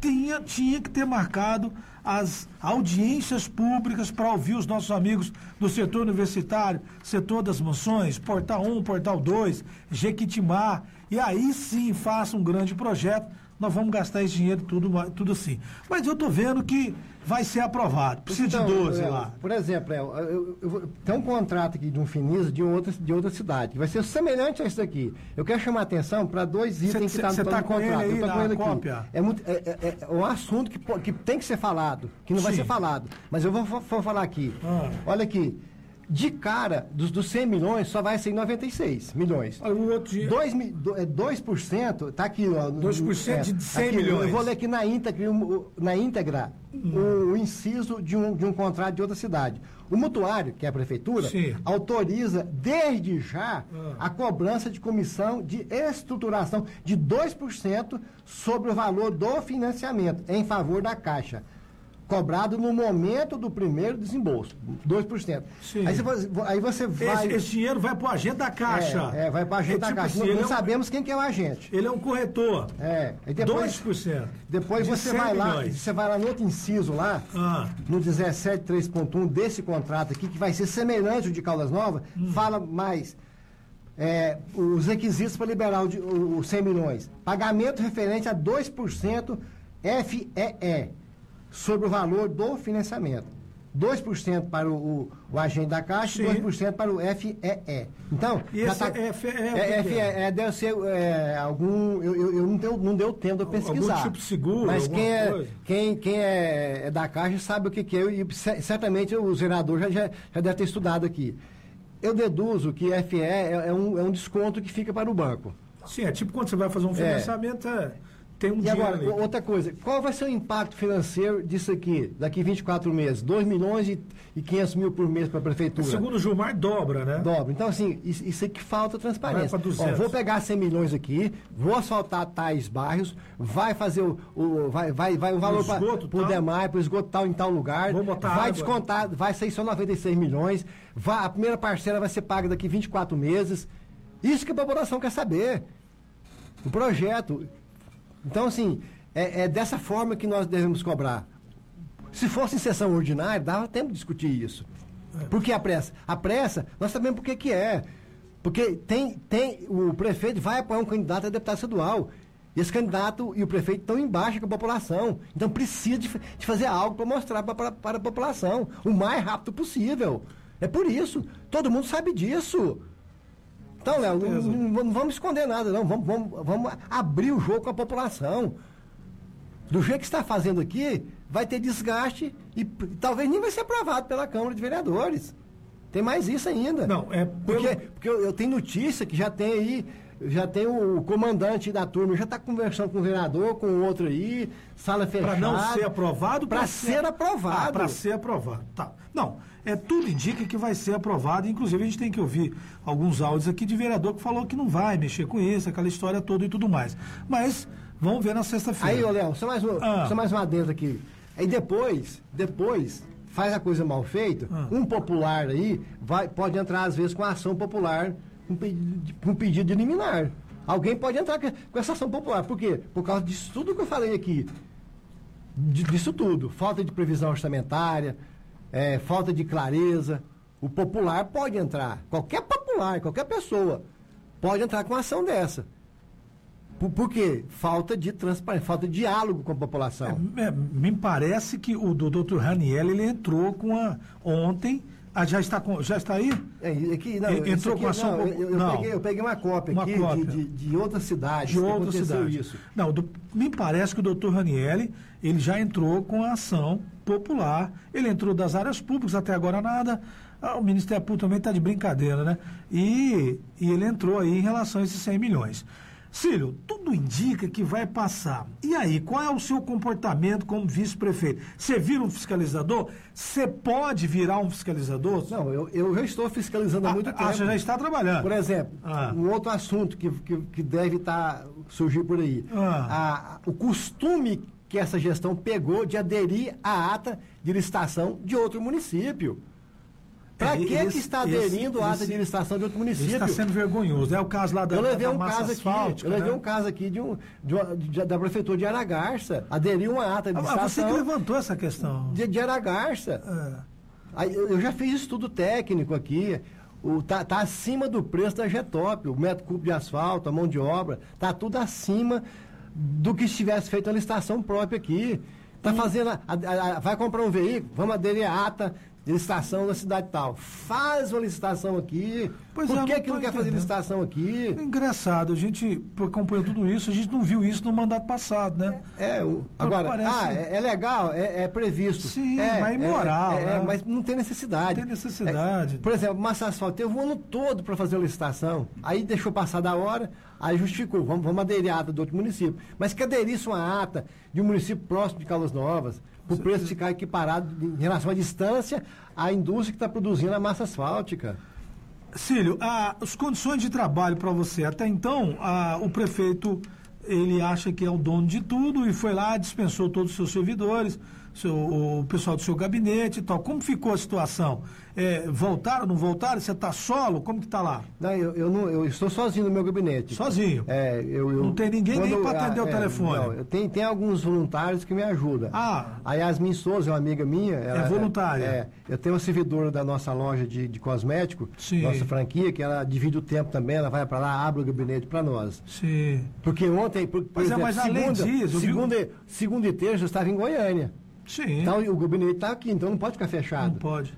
tinha, tinha que ter marcado as audiências públicas para ouvir os nossos amigos do setor universitário, setor das moções, Portal 1, Portal 2, Jequitimá, e aí sim faça um grande projeto, nós vamos gastar esse dinheiro tudo, tudo assim. Mas eu estou vendo que vai ser aprovado. Precisa então, de 12 é, lá.
Por exemplo, é, eu, eu, eu, tem um contrato aqui de um Finis de outra, de outra cidade, que vai ser semelhante a isso daqui. Eu quero chamar a atenção para dois itens
cê, que estão tá no, tá contrato. Ele aí, eu com ele cópia.
É, muito, é, é, é, um assunto que, que tem que ser falado, que não Sim. vai ser falado. Mas eu vou, vou falar aqui. Ah. Olha aqui de cara, dos, dos 100 milhões, só vai ser 96 milhões.
Ah, o outro dia...
2, 2%, tá aqui, ó.
2% é, de 100 aqui, milhões.
Eu vou ler aqui na íntegra, na íntegra hum. o, inciso de um, de um contrato de outra cidade. O mutuário, que é a prefeitura, Sim. autoriza desde já ah. a cobrança de comissão de estruturação de 2% sobre o valor do financiamento em favor da Caixa cobrado no momento do primeiro desembolso, 2%. Sim. Aí você, aí você vai...
Esse, esse dinheiro vai para o agente da Caixa.
É, é vai para o agente é, da tipo Caixa. Assim, não, não é sabemos quem que é o agente.
Ele é um corretor.
É. E depois, 2%. Depois de você vai lá, você vai lá no outro inciso lá, ah. no 17.3.1 desse contrato aqui, que vai ser semelhante ao de Caldas Novas, hum. fala mais... É, os requisitos para liberar os 100 milhões. Pagamento referente a 2% FEE sobre o valor do financiamento. 2% para o, o, o, agente da Caixa Sim. e 2% para o FEE. Então,
e esse tá, FEE, é,
FEE é, deve ser é, algum. Eu, eu, eu, não, deu, não deu tempo de pesquisar.
Algum tipo de seguro.
Mas quem, é, quem, quem é, é, da Caixa sabe o que, que é, e certamente o zerador já, já, já deve ter estudado aqui. Eu deduzo que FE é, é, um, é um desconto que fica para o banco.
Sim, é tipo quando você vai fazer um é. financiamento. É tem um
e agora, ali. outra coisa, qual vai ser o impacto financeiro disso aqui, daqui 24 meses? 2 milhões e, e 500 mil por mês para a prefeitura.
Segundo o Gilmar, dobra, né?
Dobra. Então, assim, isso, isso aqui falta transparência. Ó, vou pegar 100 milhões aqui, vou asfaltar tais bairros, vai fazer o. o vai, vai, vai um valor para o demais, para o esgoto tal em tal lugar.
Vou botar
vai
água.
descontar, vai sair só 96 milhões. Vai, a primeira parcela vai ser paga daqui 24 meses. Isso que a população quer saber. O projeto. Então, assim, é, é dessa forma que nós devemos cobrar. Se fosse em sessão ordinária, dava tempo de discutir isso. É. Por que a pressa? A pressa, nós sabemos por que, que é. Porque tem, tem, o prefeito vai apoiar um candidato a deputado estadual. E esse candidato e o prefeito estão embaixo com a população. Então precisa de, de fazer algo para mostrar para a população o mais rápido possível. É por isso. Todo mundo sabe disso. Então, Léo, não, não, vamos esconder nada, não. Vamos, vamos, vamos abrir o jogo com a população. Do jeito que está fazendo aqui, vai ter desgaste e talvez nem vai ser aprovado pela Câmara de Vereadores. Tem mais isso ainda.
Não, é
porque, porque eu, eu tenho notícia que já tem aí já tem o comandante da turma, já está conversando com o vereador, com o outro aí, sala fechada.
Para não ser aprovado?
Para ser, ser, aprovado. Ah,
para ser aprovado. Tá. Não, é, tudo indica que vai ser aprovado. Inclusive, a gente tem que ouvir alguns áudios aqui de vereador que falou que não vai mexer com isso, aquela história toda e tudo mais. Mas vamos ver na sexta-feira.
Aí, ô Léo, só mais, um, ah. só mais uma adendo aqui. Aí depois, depois, faz a coisa mal feita, ah. um popular aí vai, pode entrar, às vezes, com a ação popular, um, um pedido de liminar. Alguém pode entrar com essa ação popular. Por quê? Por causa disso tudo que eu falei aqui. Disso tudo. Falta de previsão orçamentária, é, falta de clareza. O popular pode entrar, qualquer popular, qualquer pessoa pode entrar com uma ação dessa. Por, por quê? Falta de transparência, falta de diálogo com a população.
É, é, me parece que o doutor Raniel ele entrou com a ontem. Ah, já está, com, já está aí?
É, aqui, não, entrou aqui, com a ação. Não, eu, eu, não. Peguei, eu, Peguei, uma cópia uma aqui cópia. De, de, de outra cidade.
De outra cidade. Isso. Não, do, me parece que o doutor Raniel ele já entrou com a ação popular, ele entrou das áreas públicas, até agora nada, Ah, o Ministério Público também está de brincadeira, né? E, e ele entrou aí em relação a esses 100 milhões. Cílio, tudo indica que vai passar. E aí, qual é o seu comportamento como vice-prefeito? Você vira um fiscalizador? Você pode virar um fiscalizador?
Não, eu, eu já estou fiscalizando há
Ah,
muito
ah,
tempo.
você já está trabalhando.
Por exemplo,
Ah.
um outro assunto que, que, que deve estar surgir por aí.
Ah.
A- o costume que essa gestão pegou de aderir à ata de licitação de outro município. Para que,
esse-
que está aderindo à ata
esse-
de outro
Isso
município?
está sendo vergonhoso. É o caso lá da,
Eu levei
da
um caso aqui, eu levei
né?
um caso aqui de um, de uma- de- da prefeitura de Aragarça. Aderiu uma ata de
Ah, você que levantou essa questão.
de, de Aragarça.
É.
Eu eu já fiz estudo técnico aqui. O, tá, tá acima do preço da Getop, o metro cúbico de asfalto, a mão de obra, tá tudo acima do que se tivesse feito a licitação própria aqui. Tá fazendo. a- a- a- vai comprar um veículo, vamos aderir à ata de licitação da cidade tal. Faz uma licitação aqui.
Pois é,
Por
eu
que,
não
que não quer fazer licitação aqui?
Engraçado, a gente acompanhou tudo isso, a gente não viu isso no mandato passado, né?
É, o- agora,
parece-
ah, é, é legal, é, é previsto.
Sim,
é,
mas imoral,
É, é,
né?
mas não tem necessidade.
Não tem necessidade.
É, por exemplo, Massa Asfalto teve um ano todo para fazer a licitação. Aí deixou passar da hora, aí justificou, vamos, vamos aderir à ata do outro município. Mas que aderisse uma ata de um município próximo de Caldas Novas, o preço ficar equiparado em relação à distância à indústria que está produzindo a massa asfáltica.
Cílio, ah, as condições de trabalho para você, até então, ah, o prefeito, ele acha que é o dono de tudo e foi lá, dispensou todos os seus servidores, seu- o pessoal do seu gabinete e tal. Como ficou a situação? É, voltaram, não voltaram? Você está solo? Como que está lá?
Não, eu, eu não, eu estou sozinho no meu gabinete.
Sozinho?
É, eu, eu-
Não tem ninguém nem
quando-
pra atender
ah,
o telefone?
Não, eu tenho, tem alguns voluntários que me ajudam.
Ah.
A Yasmin Souza é uma amiga minha. ela-
voluntária?
É, eu tenho uma servidora da nossa loja de, de cosmético,
Sim.
nossa franquia, que ela divide o tempo também, ela vai para lá, abre o gabinete para nós.
Sim.
Porque ontem, por, por
Pois é,
exemplo,
mas além
segunda,
disso, eu vi-
segunda, segunda e terça eu estava em Goiânia.
Sim.
Então o gabinete está aqui, então não pode ficar
não
fechado.
pode.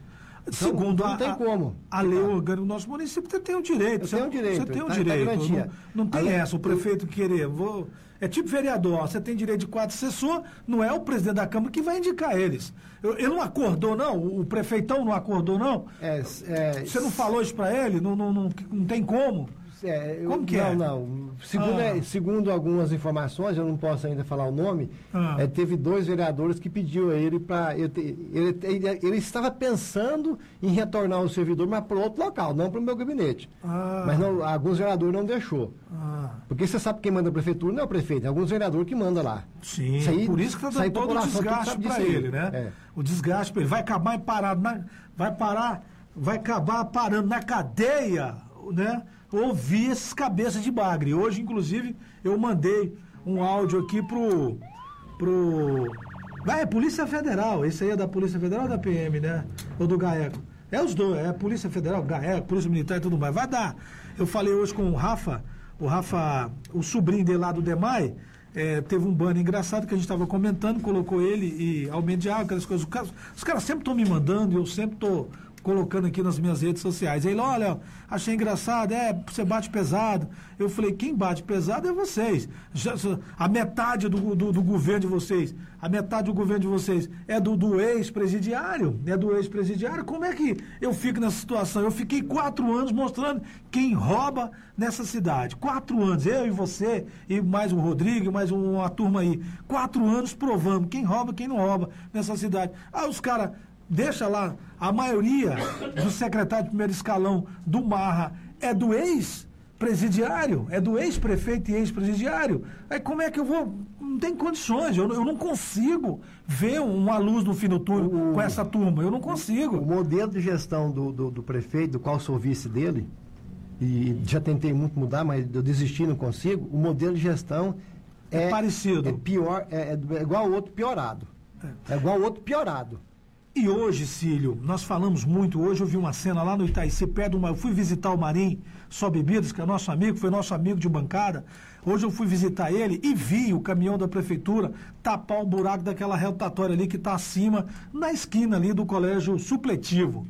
Segundo
não
a,
tem como.
a lei orgânica do nosso município, você tem o direito.
Eu
você,
tenho o direito,
Você tem o
tá- tá
direito.
garantia.
não, não tem
Além-
essa, o prefeito querer. Vou, é tipo vereador, você tem direito de quatro assessor, não é o presidente da Câmara que vai indicar eles. Eu- Ele não acordou, não? O, o prefeitão não acordou, não?
É, é,
Você não falou isso para ele? Não, não, não, não tem como?
É, eu-
Como que
não,
é?
Não, Segundo,
Ah.
é, segundo algumas informações, eu não posso ainda falar o nome,
Ah.
é, teve dois vereadores que pediu a ele para. Ele, ele, ele, ele estava pensando em retornar o servidor, mas para outro local, não para o meu gabinete.
Ah.
Mas não, alguns vereadores não deixou.
Ah,
Porque você sabe quem manda a prefeitura não é o prefeito, é alguns vereadores que manda lá.
sim,
Isso aí-
por isso que está dando todo o desgaste para
aí.
ele, né?
É.
O desgaste para ele. Vai acabar parado na, vai parar, vai acabar parando na cadeia, né? Ouvir esses cabeças de bagre. Hoje, inclusive, eu mandei um áudio aqui pro. pro. Vai, é Polícia Federal. Esse aí é da Polícia Federal ou da PM, né? Ou do GAECO? É os dois, é Polícia Federal, GAECO, Polícia Militar e tudo mais. Vai dar. Eu falei hoje com o Rafa, o Rafa, o sobrinho dele lá do DEMAI, é, teve um banner engraçado que a gente estava comentando, colocou ele e Almendiago, aquelas coisas. Os caras, os caras sempre estão me mandando eu sempre estou colocando aqui nas minhas redes sociais. Ele, olha, achei engraçado, é, você bate pesado. Eu falei, quem bate pesado é vocês. Já- a metade do, do, do governo de vocês, a metade do governo de vocês é do, do ex-presidiário, é do ex-presidiário. Como é que eu fico nessa situação? Eu fiquei quatro anos mostrando quem rouba nessa cidade. Quatro anos, eu e você, e mais o Rodrigo, mais uma turma aí. Quatro anos provando quem rouba, quem não rouba nessa cidade. Ah, os caras deixa lá, a maioria do secretário de primeiro escalão do Marra é do ex-presidiário, é do ex-prefeito e ex-presidiário. Aí como é que eu vou? Não tem condições, eu, não- eu não consigo ver uma luz no fim do túnel com essa turma, eu não
O
consigo.
modelo de gestão do, do, do prefeito, do qual sou vice dele, e já tentei muito mudar, mas eu desisti, não consigo, o modelo de gestão
É parecido.
É pior, é, é igual ao outro piorado. É igual ao outro piorado.
E hoje, Cílio, nós falamos muito. Hoje eu vi uma cena lá no Itaici, perto uma. Eu fui visitar o Marim Só Bebidas, que é nosso amigo, foi nosso amigo de bancada. Hoje eu fui visitar ele e vi o caminhão da prefeitura tapar o buraco daquela rotatória ali que está acima, na esquina ali do colégio supletivo.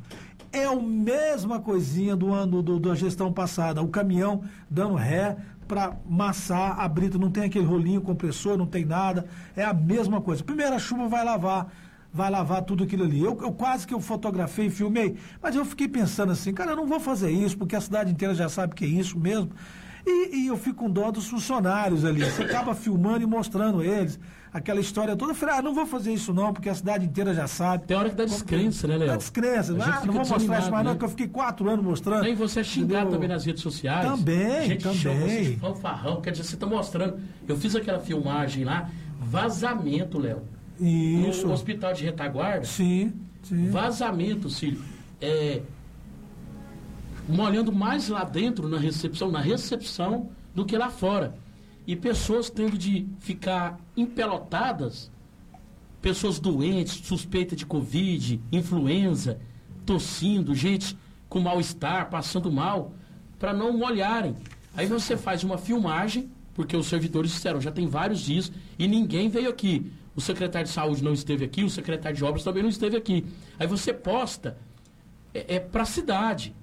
É a mesma coisinha do ano do, da gestão passada. O caminhão dando ré para massar a brita. Não tem aquele rolinho compressor, não tem nada. É a mesma coisa. Primeira chuva vai lavar vai lavar tudo aquilo ali. Eu, eu quase que eu fotografei e filmei, mas eu fiquei pensando assim, cara, eu não vou fazer isso, porque a cidade inteira já sabe que é isso mesmo. E, e eu fico com dó dos funcionários ali. Você acaba filmando e mostrando eles aquela história toda. Eu falei, ah, não vou fazer isso não, porque a cidade inteira já sabe.
Tem hora que dá descrença, né, Léo?
Dá descrença. Ah, não vou mostrar isso mais não, né? porque eu fiquei quatro anos mostrando.
Nem você é xingado Entendeu? também nas redes sociais.
Também, Gente também. Chama você de
fanfarrão, quer dizer, você está mostrando. Eu fiz aquela filmagem lá, vazamento, Léo.
Isso.
No hospital de retaguarda.
Sim, sim.
Vazamento, Cílio. É, molhando mais lá dentro na recepção, na recepção, do que lá fora. E pessoas tendo de ficar empelotadas, pessoas doentes, suspeitas de Covid, influenza, tossindo, gente com mal-estar, passando mal, para não molharem. Aí você faz uma filmagem, porque os servidores disseram, já tem vários dias, e ninguém veio aqui. O secretário de saúde não esteve aqui, o secretário de obras também não esteve aqui. Aí você posta é, é para a cidade.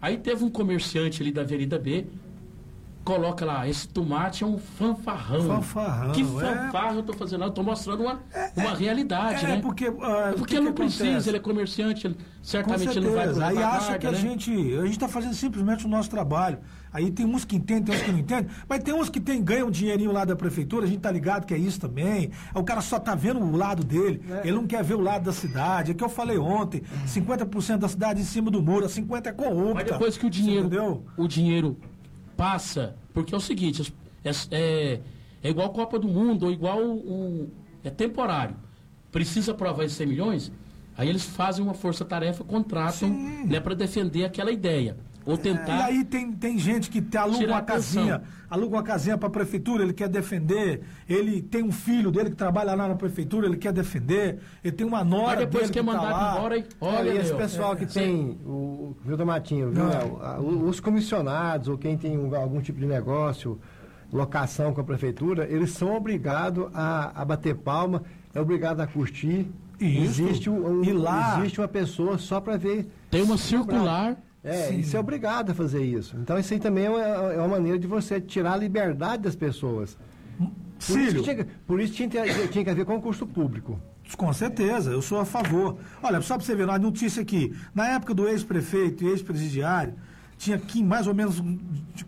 Aí teve um comerciante ali da Avenida B, coloca lá, esse tomate é um fanfarrão.
Fanfarrão.
Que fanfarra é... eu estou fazendo? Eu estou mostrando uma, é, uma realidade,
é,
né?
Porque, uh,
porque ele não precisa, ele é comerciante, ele, certamente ele não vai
Aí acha que né? a gente. A gente está fazendo simplesmente o nosso trabalho. Aí tem uns que entendem, tem uns que não entendem, mas tem uns que tem, ganham um dinheirinho lá da prefeitura, a gente tá ligado que é isso também. O cara só tá vendo o lado dele, é. ele não quer ver o lado da cidade. É que eu falei ontem, 50% da cidade em cima do muro, 50% é corrupta.
Mas depois que o dinheiro, o dinheiro passa, porque é o seguinte, é, é, é igual Copa do Mundo, ou igual um, é temporário. Precisa aprovar esses 100 milhões, aí eles fazem uma força-tarefa, contratam né, para defender aquela ideia. Ou tentar.
É, e aí tem, tem gente que aluga uma casinha, aluga uma casinha para a prefeitura, ele quer defender. Ele tem um filho dele que trabalha lá na prefeitura, ele quer defender. Ele tem uma nora Mas
depois
dele
quer
que
mandar
tá
embora e olha,
e esse pessoal que é, tem o viu Matinho, viu, os comissionados ou quem tem um, algum tipo de negócio, locação com a prefeitura, eles são obrigados a, a bater palma, é obrigado a curtir.
Isso.
Existe um, um, e lá existe uma pessoa só para ver.
Tem uma circular
é, Sim. e é obrigado a fazer isso. Então, isso aí também é uma, é uma maneira de você tirar a liberdade das pessoas. Por isso, tinha, por isso tinha, tinha que haver concurso público.
Com certeza, eu sou a favor. Olha, só para você ver, uma notícia aqui. Na época do ex-prefeito e ex-presidiário, tinha mais ou menos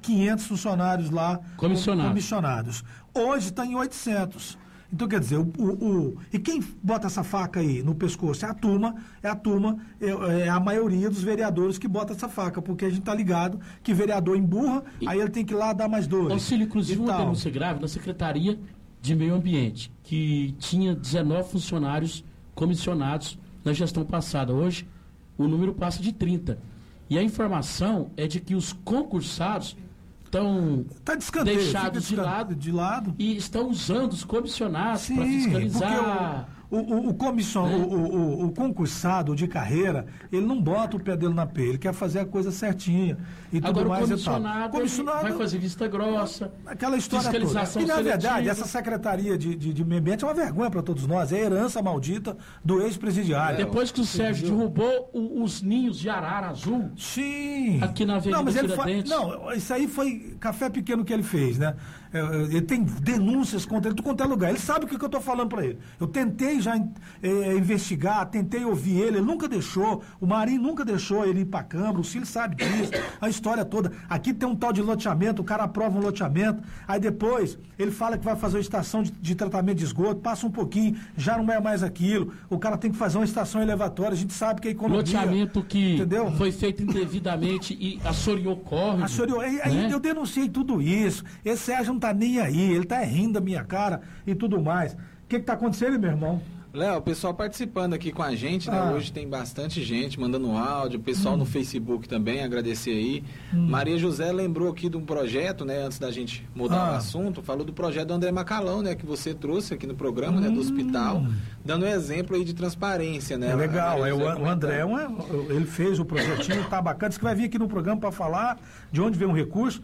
500 funcionários lá
comissionados.
comissionados. Hoje está em 800. Então, quer dizer, o, o, o, e quem bota essa faca aí no pescoço? É a turma, é a turma, é, é a maioria dos vereadores que bota essa faca, porque a gente está ligado que vereador emburra, e, aí ele tem que ir lá dar mais dois.
Auxílio, inclusive, uma denúncia grave na Secretaria de Meio Ambiente, que tinha 19 funcionários comissionados na gestão passada. Hoje, o número passa de 30. E a informação é de que os concursados estão
tá
deixados de lado,
de lado.
e estão usando os comissionados para fiscalizar
o, o, o, comission, é. o, o, o, concursado de carreira, ele não bota o pé dele na pele, ele quer fazer a coisa certinha e
Agora,
tudo
mais comissionado, e comissionado vai fazer vista grossa,
aquela história fiscalização toda. E, na verdade, essa Secretaria de, de, de Meio Ambiente é uma vergonha para todos nós, é a herança maldita do ex-presidiário.
É, Depois que o Sérgio derrubou os ninhos de arara azul,
Sim.
aqui na Avenida
não, mas
ele
foi, Não, isso aí foi café pequeno que ele fez, né? É, é, ele tem denúncias contra ele, tu conta lugar. Ele sabe o que, que eu estou falando para ele. Eu tentei já é, investigar, tentei ouvir ele, ele nunca deixou. O Marinho nunca deixou ele ir para a Câmara, o Cílio sabe disso, a história toda. Aqui tem um tal de loteamento, o cara aprova um loteamento, aí depois ele fala que vai fazer uma estação de, de tratamento de esgoto, passa um pouquinho, já não é mais aquilo. O cara tem que fazer uma estação elevatória, a gente sabe que a economia.
Loteamento que entendeu? foi feito indevidamente e assoreou corre.
Assoreou. Aí, aí né? eu denunciei tudo isso. Esse Sérgio tá nem aí, ele tá rindo da minha cara e tudo mais. O que que tá acontecendo, meu irmão?
Léo, o pessoal participando aqui com a gente, né? Ah. Hoje tem bastante gente mandando áudio, o pessoal hum. no Facebook também, agradecer aí. Hum. Maria José lembrou aqui de um projeto, né? Antes da gente mudar ah. o assunto, falou do projeto do André Macalão, né? Que você trouxe aqui no programa, hum. né? Do hum. hospital, dando um exemplo aí de transparência, né?
É legal, é, o, André, é uma, ele fez o projetinho, tá bacana, disse que vai vir aqui no programa para falar de onde vem o recurso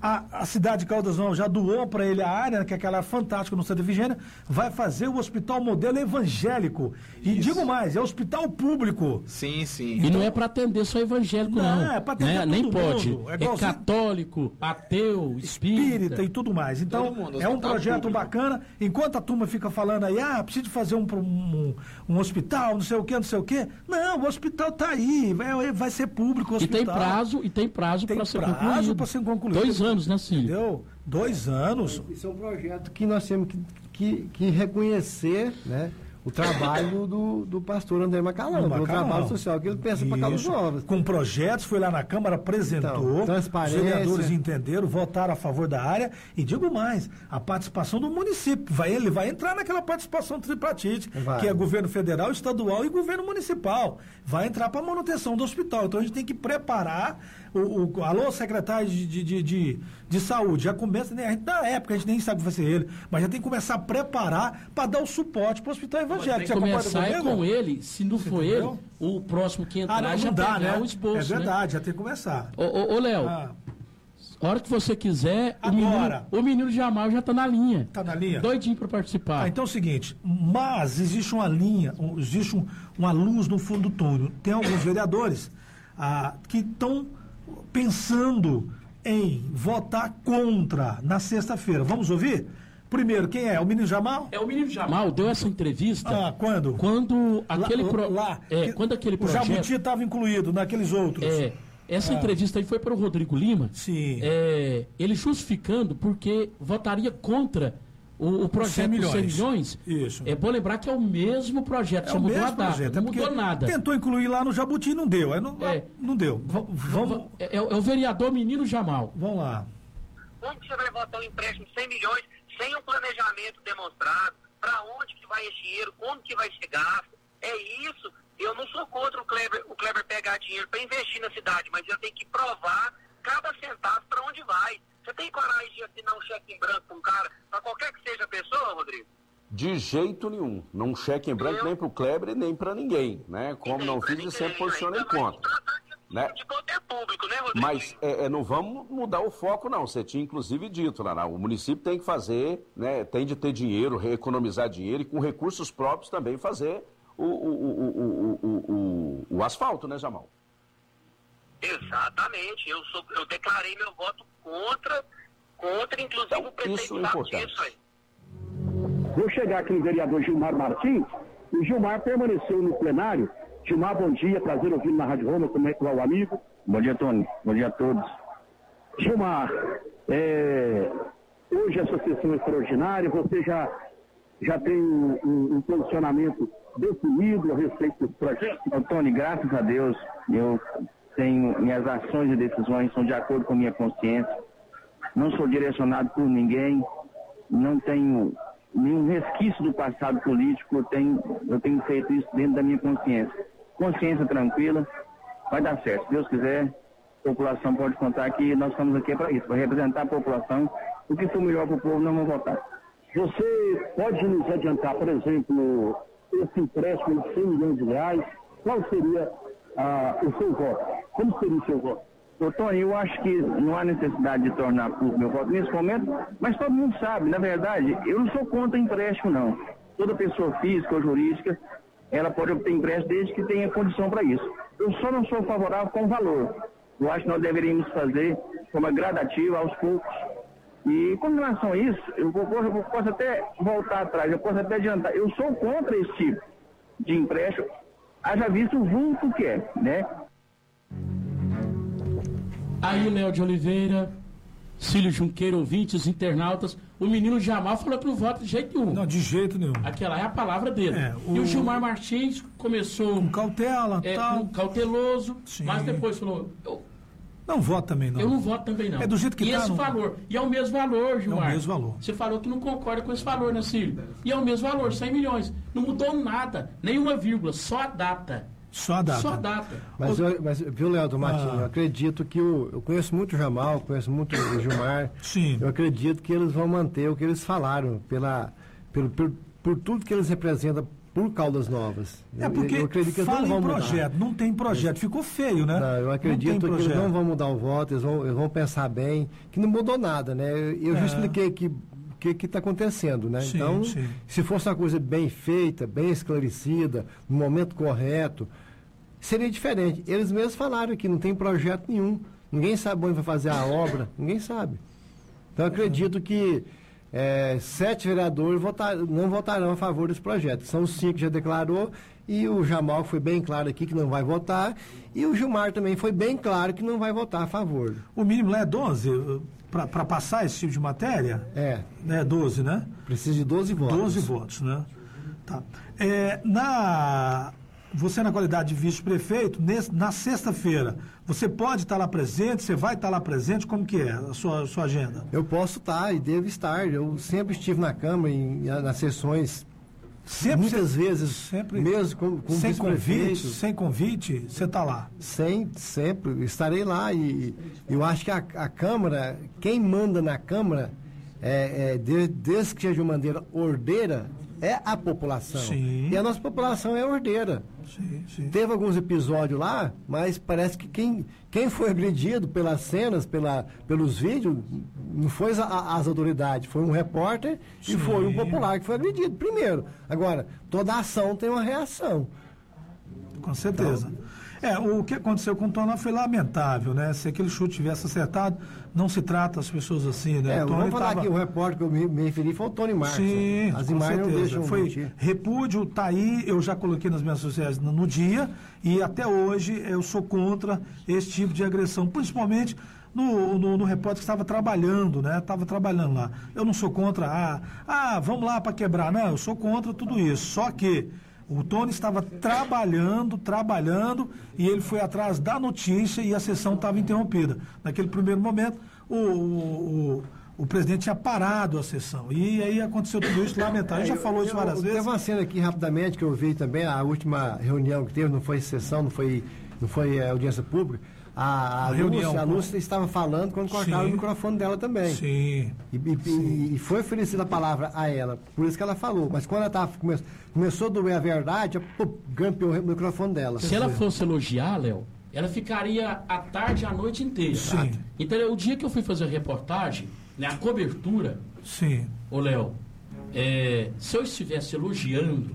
a, a cidade de Caldas Novas já doou para ele a área, que é aquela fantástica no Santa Efigênia, vai fazer o hospital modelo evangélico. E
Isso.
digo mais, é hospital público.
Sim, sim.
E não é para atender só evangélico, não.
Não, é pra atender
né?
todo
Nem
mundo.
pode.
É
É, católico, ateu, espírita.
espírita e tudo mais. Então,
mundo,
é um
hospital
projeto
público.
bacana. Enquanto a turma fica falando aí, ah, preciso fazer um, um, um hospital, não sei o quê, não sei o quê. Não, o hospital está aí, vai, vai ser público o
E
hospital.
tem prazo, e tem prazo
Tem
para ser
prazo
concluído.
pra ser concluído.
Dois anos, né, Cílio?
Entendeu? Dois anos.
Isso é um projeto que nós temos que, que, que reconhecer né, o trabalho do, do pastor André Macalão, o trabalho social que ele pensa para
Isso.
Novas.
Com projetos, foi lá na Câmara, apresentou.
Então, transparência.
Os vereadores entenderam, votaram a favor da área. E digo mais, a participação do município. Vai, ele vai entrar naquela participação tripartite,
Vai.
que é governo federal, estadual e governo municipal. Vai entrar para a manutenção do hospital. Então a gente tem que preparar. O, o- alô, secretário de, de, de, de- de saúde, já começa, né, na época a gente nem sabe que vai ser ele, mas já tem que começar a preparar para dar o suporte para o hospital evangélico.
Tem que começar é com ele. Se não for ele, o próximo que entrar
Ah, não,
já
não dá,
pegar
né?
o esboço,
é
né?
verdade, já tem que começar.
Ô, ô, ô, Léo,
Ah,
a hora que você quiser, o
Agora.
menino, o menino Jamal já tá na linha.
Tá na linha?
Doidinho para participar.
Ah, então é o seguinte, mas existe uma linha, existe um- uma luz no fundo do túnel. Tem alguns vereadores ah, que estão pensando em votar contra na sexta-feira. Vamos ouvir? Primeiro, quem é? O menino Jamal?
É o menino Jamal deu essa entrevista
Ah, quando?
quando aquele
lá,
pro-
lá,
é, quando aquele
o
projeto
Jabuti estava incluído naqueles outros.
é, essa entrevista aí foi para o Rodrigo Lima.
Ah. Sim.
É, ele justificando porque votaria contra o, o projeto
100
dos 100
milhões.
milhões.
Isso.
É bom lembrar que é o mesmo projeto,
É
só
o
mudou a
mesmo
data,
projeto,
não
é porque
mudou nada.
Tentou incluir lá no Jabuti e não deu. Aí não,
É.
não deu. V- vamos,
É, é o vereador Menino Jamal.
vamos lá.
Como que você vai votar um empréstimo de 100 milhões sem um planejamento demonstrado? Para onde que vai esse dinheiro? Como que vai ser gasto? É isso. Eu não sou contra o Kleber, o Kleber pegar dinheiro para investir na cidade, mas eu tenho que provar cada centavo para onde vai. Você tem coragem de assinar um cheque em branco para um cara, para qualquer que seja a pessoa, Rodrigo?
De jeito nenhum. Não cheque em branco nem para o Kleber nem para ninguém, né? Como não fiz e
ninguém,
sempre
se tratar de-
Né?
De poder público, né, Rodrigo?
Mas é, é, não vamos mudar o foco, não. Você tinha inclusive dito, Naná, o município tem que fazer, né, tem de ter dinheiro, economizar dinheiro e com recursos próprios também fazer o, o, o, o, o, o, o asfalto, né, Jamal?
Exatamente. Eu, sou, eu declarei meu voto contra, contra inclusive
Então,
o prefeito
isso é
disso aí.
Vou chegar aqui no vereador Gilmar Martins. O Gilmar permaneceu no plenário. Gilmar, bom dia, prazer ouvi-lo na Rádio Roma, como é que vai o amigo? Bom dia, Tony. Bom dia a todos. Gilmar, é, hoje essa sessão é extraordinária, você já, já tem um, um- um posicionamento definido a respeito desse projeto?
Antônio, graças a Deus, eu tenho minhas ações e decisões são de acordo com minha consciência. Não sou direcionado por ninguém, não tenho nenhum resquício do passado político, eu tenho, eu tenho feito isso dentro da minha consciência. Consciência tranquila, vai dar certo. Se Deus quiser, a população pode contar que nós estamos aqui para isso, para representar a população. O que for melhor para o povo, não vamos votar.
Você pode nos adiantar, por exemplo, esse empréstimo de 100 milhões de reais? Qual seria ah, o seu voto? Como seria o seu voto?
Tony, eu acho que não há necessidade de tornar público meu voto nesse momento, mas todo mundo sabe, na verdade, eu não sou contra empréstimo, não. Toda pessoa física ou jurídica, ela pode obter empréstimo desde que tenha condição para isso. Eu só não sou favorável com o valor. Eu acho que nós deveríamos fazer de forma gradativa, aos poucos. E com relação a isso, eu, vou- eu posso até voltar atrás, eu posso até adiantar. Eu sou contra esse tipo de empréstimo, haja visto o vulto que é, né?
Aí, Léo de Oliveira, Cílio Junqueira, ouvintes, internautas, o menino Jamal falou que não vota de jeito nenhum.
Não, de jeito nenhum.
Aquela é a palavra dele.
É,
E
o-
o Gilmar Martins começou
Com cautela,
é,
tal.
com cauteloso,
Sim.
mas depois falou, eu,
Não vota também, não.
eu não voto também não.
É do jeito que
e
tá,
esse
não-
valor, e é o mesmo valor, Gilmar.
mesmo valor.
Você falou que não concorda com esse valor, né, Cílio? E é o mesmo valor, 100 milhões. Não mudou nada, nenhuma vírgula, só a data.
Só a data.
Só a data.
Mas, eu, mas viu, Leandro Martins,
Ah.
eu acredito que o. Eu conheço muito o Jamal, conheço muito o Gilmar.
Sim.
Eu acredito que eles vão manter o que eles falaram, pela, pelo, por, por tudo que eles representam por Caldas Novas.
É porque
eu, acredito que eles
fala
não vão
em projeto,
mudar.
não tem projeto, ficou feio, né?
Não, eu acredito
não
que eles não vão mudar o voto, eles vão, eles vão pensar bem, que não mudou nada, né? Eu, eu já
É.
expliquei que o que está acontecendo, né?
Sim,
então,
sim.
se fosse uma coisa bem feita, bem esclarecida, no momento correto, seria diferente. Eles mesmos falaram que não tem projeto nenhum. Ninguém sabe onde vai fazer a obra, ninguém sabe. Então, eu acredito que é, sete vereadores votar- não votarão a favor desse projeto. São os cinco que já declarou, e o Jamal foi bem claro aqui que não vai votar, e o Gilmar também foi bem claro que não vai votar a favor.
O mínimo lá é 12 para passar esse tipo de matéria?
É,
É 12, né?
precisa de 12 votos.
12 votos, né? Tá. É, na, você, na qualidade de vice-prefeito, na sexta-feira, você pode estar lá presente? Você vai estar lá presente? Como que é a sua, a sua agenda?
Eu posso estar e devo estar. Eu sempre estive na Câmara, em, nas sessões,
Sempre,
muitas
você-
vezes,
sempre-
mesmo
sem convite, sem convite, você está lá.
Sem, sempre, estarei lá e eu acho que a, a Câmara, quem manda na Câmara, é, é, de- desde que seja de uma maneira ordeira, é a população.
Sim.
E a nossa população é ordeira.
Sim, sim.
Teve alguns episódios lá, mas parece que quem, quem foi agredido pelas cenas, pela, pelos vídeos, não foi as, as autoridades, foi um repórter e foi um popular que foi agredido primeiro. Agora, toda ação tem uma reação.
Com certeza. É, o que aconteceu com o Tony foi lamentável, né? Se aquele chute tivesse acertado, não se trata as pessoas assim, né?
É,
O Tony
vamos falar
tava-
que o repórter que eu me, me referi foi o Tony Marcos.
Sim,
As imagens não
certeza.
deixam
Foi
mentir.
repúdio, tá aí, eu já coloquei nas minhas sociais no, no dia, e até hoje eu sou contra esse tipo de agressão, principalmente no, no, no repórter que estava trabalhando, né? Estava trabalhando lá. Eu não sou contra, ah, ah vamos lá para quebrar. Não, eu sou contra tudo isso. Só que o Tony estava trabalhando, trabalhando, e ele foi atrás da notícia e a sessão estava interrompida. Naquele primeiro momento, o, o, o- o presidente tinha parado a sessão. E aí aconteceu tudo isso, lamentável. A gente já falou isso várias
eu,
vezes.
Teve uma cena aqui rapidamente que eu vi também, a última reunião que teve, não foi sessão, não foi, não foi eh, audiência pública. A, a,
reunião,
Lúcia, a. Lúcia estava falando quando cortaram
Sim.
o microfone dela também.
Sim.
E, e- e foi oferecida a palavra a ela, por isso que ela falou. Mas quando ela tava, come- começou a doer a verdade, pô, grampeou o microfone dela.
Se ela fosse elogiar, Léo, ela ficaria a tarde e a noite inteira.
Sim.
Então, o dia que eu fui fazer a reportagem, né, a cobertura,
Sim.
ô Léo, é, se eu estivesse elogiando.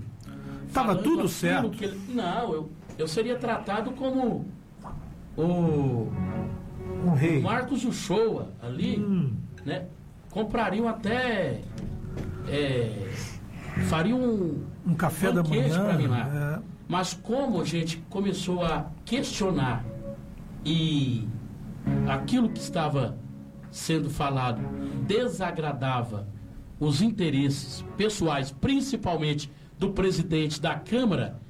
Tava
falando
tudo certo.
que ele- não, eu, eu seria tratado como o
Um rei.
Marcos Uchoa ali,
Hum.
né? Comprariam até. é, fariam um,
Um café da
banquete
manhã.
pra mim lá.
é.
Mas como a gente começou a questionar e aquilo que estava sendo falado desagradava os interesses pessoais, principalmente do presidente da Câmara,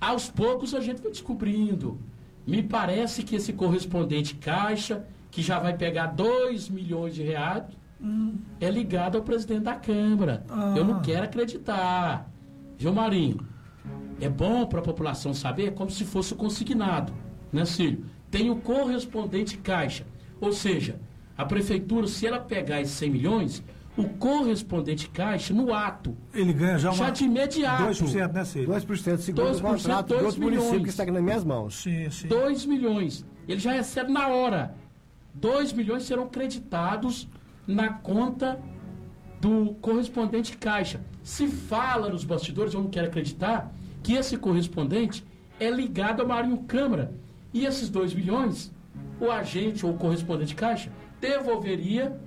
aos poucos a gente vai descobrindo. Me parece que esse correspondente Caixa, que já vai pegar 2 milhões de reais, é ligado ao presidente da Câmara.
Ah.
Eu não quero acreditar. Gilmarinho, é bom para a população saber como se fosse consignado, né, Cílio? Tem o correspondente Caixa. Ou seja, a prefeitura, se ela pegar esses 100 milhões, o correspondente Caixa, no ato,
Ele ganha já uma.
já de imediato,
2%, né, Cílio?
2% segundo
2%,
o contrato
dois
outro município
milhões.
que está aqui nas minhas mãos.
Sim, sim.
2 milhões. Ele já recebe na hora. 2 milhões serão creditados na conta do correspondente Caixa. Se fala nos bastidores, eu não quero acreditar, que esse correspondente é ligado a Marinho Câmara. E esses 2 milhões, o agente ou o correspondente Caixa devolveria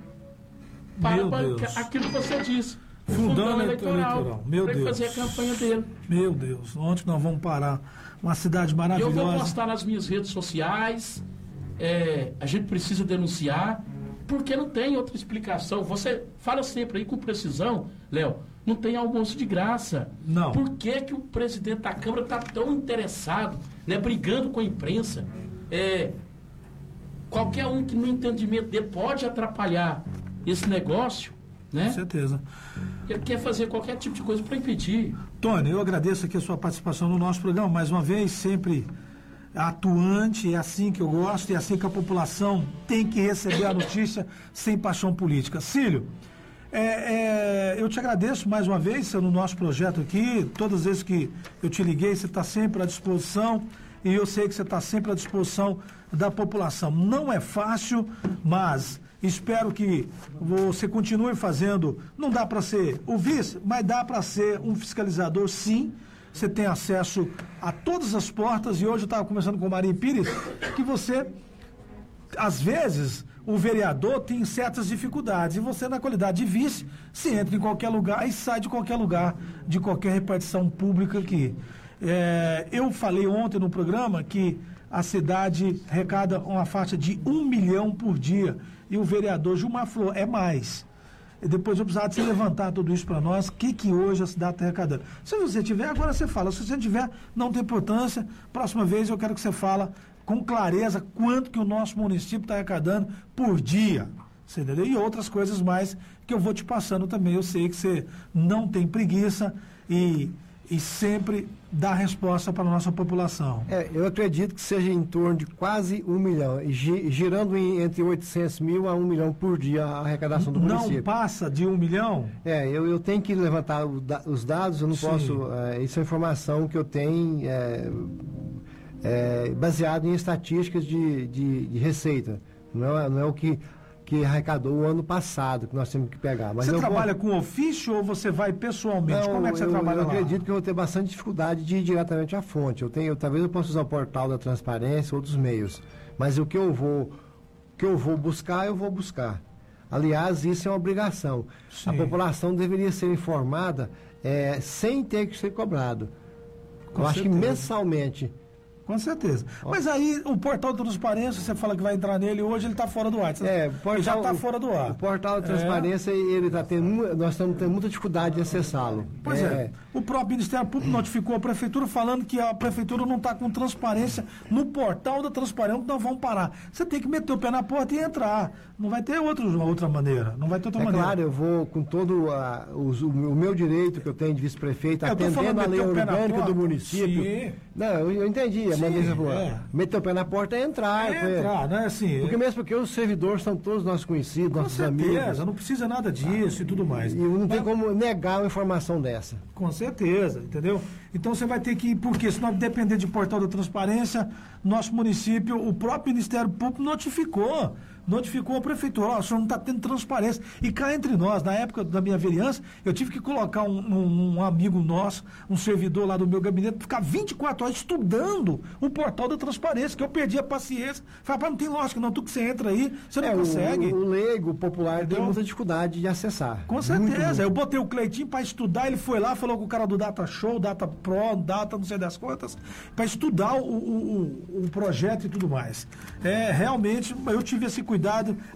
para
Meu
bancar
Deus.
aquilo que você disse. o
Fundão eleitoral. Meu
para ele
Deus.
fazer a campanha dele.
Meu Deus, onde nós vamos parar? Uma cidade
E eu vou
maravilhosa.
postar nas minhas redes sociais. é, a gente precisa denunciar, porque não tem outra explicação. Você fala sempre aí com precisão, Léo, não tem almoço de graça.
Não.
Por que, que o presidente da Câmara está tão interessado, né, brigando com a imprensa? É, qualquer um que no entendimento dele pode atrapalhar esse negócio,
Com
né?
certeza.
Ele quer fazer qualquer tipo de coisa para impedir.
Tony, eu agradeço aqui a sua participação no nosso programa, mais uma vez, sempre atuante, é assim que eu gosto, é assim que a população tem que receber a notícia sem paixão política. Cílio, É, é, eu te agradeço mais uma vez no nosso projeto aqui. Todas as vezes que eu te liguei, você está sempre à disposição. E eu sei que você está sempre à disposição da população. Não é fácil, mas espero que você continue fazendo. Não dá para ser o vice, mas dá para ser um fiscalizador, sim. Você tem acesso a todas as portas. E hoje eu estava conversando com o Maria Pires que você, às vezes, o vereador tem certas dificuldades. E você, na qualidade de vice, se entra em qualquer lugar e sai de qualquer lugar, de qualquer repartição pública aqui. É, eu falei ontem no programa que a cidade arrecada uma faixa de um milhão por dia. E o vereador Gilmar falou, é mais. E depois eu precisava de você levantar tudo isso para nós, o que, que hoje a cidade está arrecadando. Se você tiver, agora você fala. Se você tiver, não tem importância. Próxima vez eu quero que você fala com clareza quanto que o nosso município está arrecadando por dia. Você entendeu? E outras coisas mais que eu vou te passando também. Eu sei que você não tem preguiça e, e sempre dá resposta para a nossa população.
É, eu acredito que seja em torno de quase um milhão, girando em, entre 800 mil a um milhão por dia a arrecadação do
não
município.
Não passa de um milhão?
É, eu, eu tenho que levantar o, os dados, eu não Sim. posso. É, isso é informação que eu tenho. É, é, baseado em estatísticas de, de, de, receita. Não é, não é o que, que arrecadou o ano passado, que nós temos que pegar.
Mas você trabalha vou... com ofício ou você vai pessoalmente?
Não,
Como é que você
eu,
trabalha
eu
lá?
acredito que eu vou ter bastante dificuldade de ir diretamente à fonte. Eu tenho, talvez eu possa usar o portal da transparência, outros meios. Mas o que eu vou, que eu vou buscar, eu vou buscar. Aliás, isso é uma obrigação. Sim. A população deveria ser informada é, sem ter que ser cobrado. Com eu certeza. acho que mensalmente
com certeza. Mas aí o portal de transparência, você fala que vai entrar nele hoje, ele está fora do ar.
É, portal,
já está fora do ar.
O portal de transparência, é. ele tá tendo, nós estamos tendo muita dificuldade de acessá-lo.
Pois é. é. O próprio Ministério Público notificou a Prefeitura falando que a Prefeitura não está com transparência no portal da transparência, nós vamos parar. Você tem que meter o pé na porta e entrar. Não vai ter outro, outra maneira. Não vai ter outra
é
maneira.
Claro, eu vou com todo a, o, o, meu direito que eu tenho de vice-prefeito, atendendo a lei orgânica do município. Sim. Não, eu, eu entendi. A maneira é. meter o pé na porta é entrar.
É entrar, né? Assim,
porque mesmo porque os servidores são todos nossos conhecidos, com nossos certeza, amigos.
não precisa nada disso ah, e tudo mais.
E não tem como negar uma informação dessa.
Com certeza, entendeu? Então você vai ter que, porque se não depender de portal da transparência, nosso município, o próprio Ministério Público notificou notificou a prefeitura, ó, oh, o senhor não está tendo transparência. E cá entre nós, na época da minha vereança, eu tive que colocar um, um, um amigo nosso, um servidor lá do meu gabinete, ficar 24 horas estudando o portal da transparência, que eu perdi a paciência. Falei, não tem lógica, não, tu que você entra aí, você não é, consegue.
O, o leigo, popular, Entendeu? tem muita dificuldade de acessar.
Com certeza. Muito, muito. Eu botei o Cleitinho para estudar, ele foi lá, falou com o cara do Data Show, Data Pro, Data não sei das quantas, para estudar o, o, o, projeto e tudo mais. É, realmente, eu tive esse cuidado.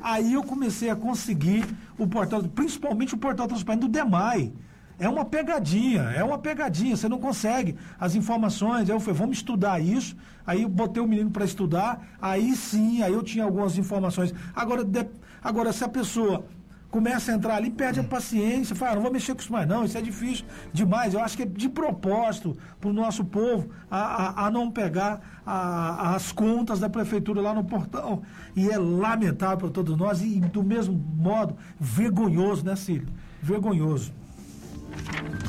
Aí eu comecei a conseguir o portal, principalmente o portal transparente do DEMAI. É uma pegadinha, é uma pegadinha, você não consegue as informações. Aí eu falei, vamos estudar isso. Aí eu botei o menino para estudar, aí sim, aí eu tinha algumas informações. Agora, de, agora se a pessoa começa a entrar ali, perde a paciência, fala, ah, não vou mexer com isso mais não, isso é difícil demais. Eu acho que é de propósito para o nosso povo a, a, a não pegar a, as contas da prefeitura lá no portão. E é lamentável para todos nós e do mesmo modo vergonhoso, né, Cílio? Vergonhoso.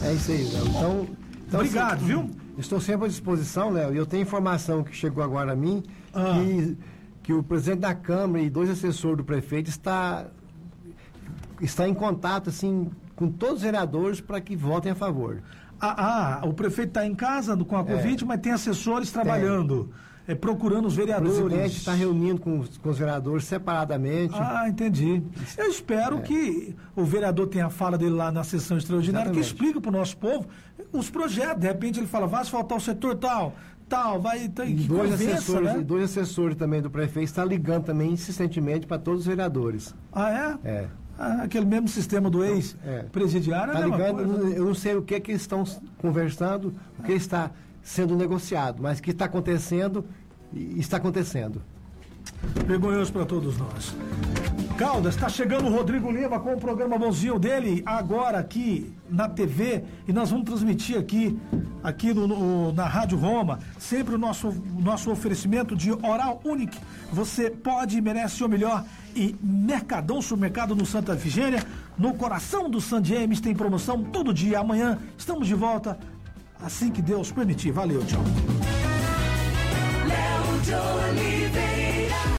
É isso aí, Léo. Então, então,
Obrigado, viu?
Estou sempre à disposição, Léo, e eu tenho informação que chegou agora a mim ah. que, que o presidente da Câmara e dois assessores do prefeito está está em contato assim com todos os vereadores para que votem a favor.
Ah, ah o prefeito está em casa com a Covid, é. mas tem assessores trabalhando. É, procurando os vereadores. O
presidente está reunindo com, com, os vereadores separadamente.
Ah, entendi. Eu espero é. que o vereador tenha a fala dele lá na sessão extraordinária, Exatamente. que explique para o nosso povo os projetos. De repente ele fala, vai asfaltar o setor tal, tal, vai. Tem, que
dois, convença, assessores, né? dois assessores também do prefeito estão ligando também insistentemente para todos os vereadores.
Ah,
é? É.
Ah, aquele mesmo sistema do ex-presidiário.
É. Tá ligado? Eu não sei o que é que estão conversando, o que está sendo negociado, mas o que está acontecendo, está acontecendo.
Vergonhoso para todos nós. Caldas, está chegando o Rodrigo Lima com o programa bonzinho dele, agora aqui na TV, e nós vamos transmitir aqui, aqui no, no, na Rádio Roma, sempre o nosso, nosso oferecimento de Oral Unique. Você pode e merece o melhor. E Mercadão Supermercado no Santa Efigênia, no coração do San James, tem promoção todo dia. Amanhã estamos de volta, assim que Deus permitir. Valeu, tchau.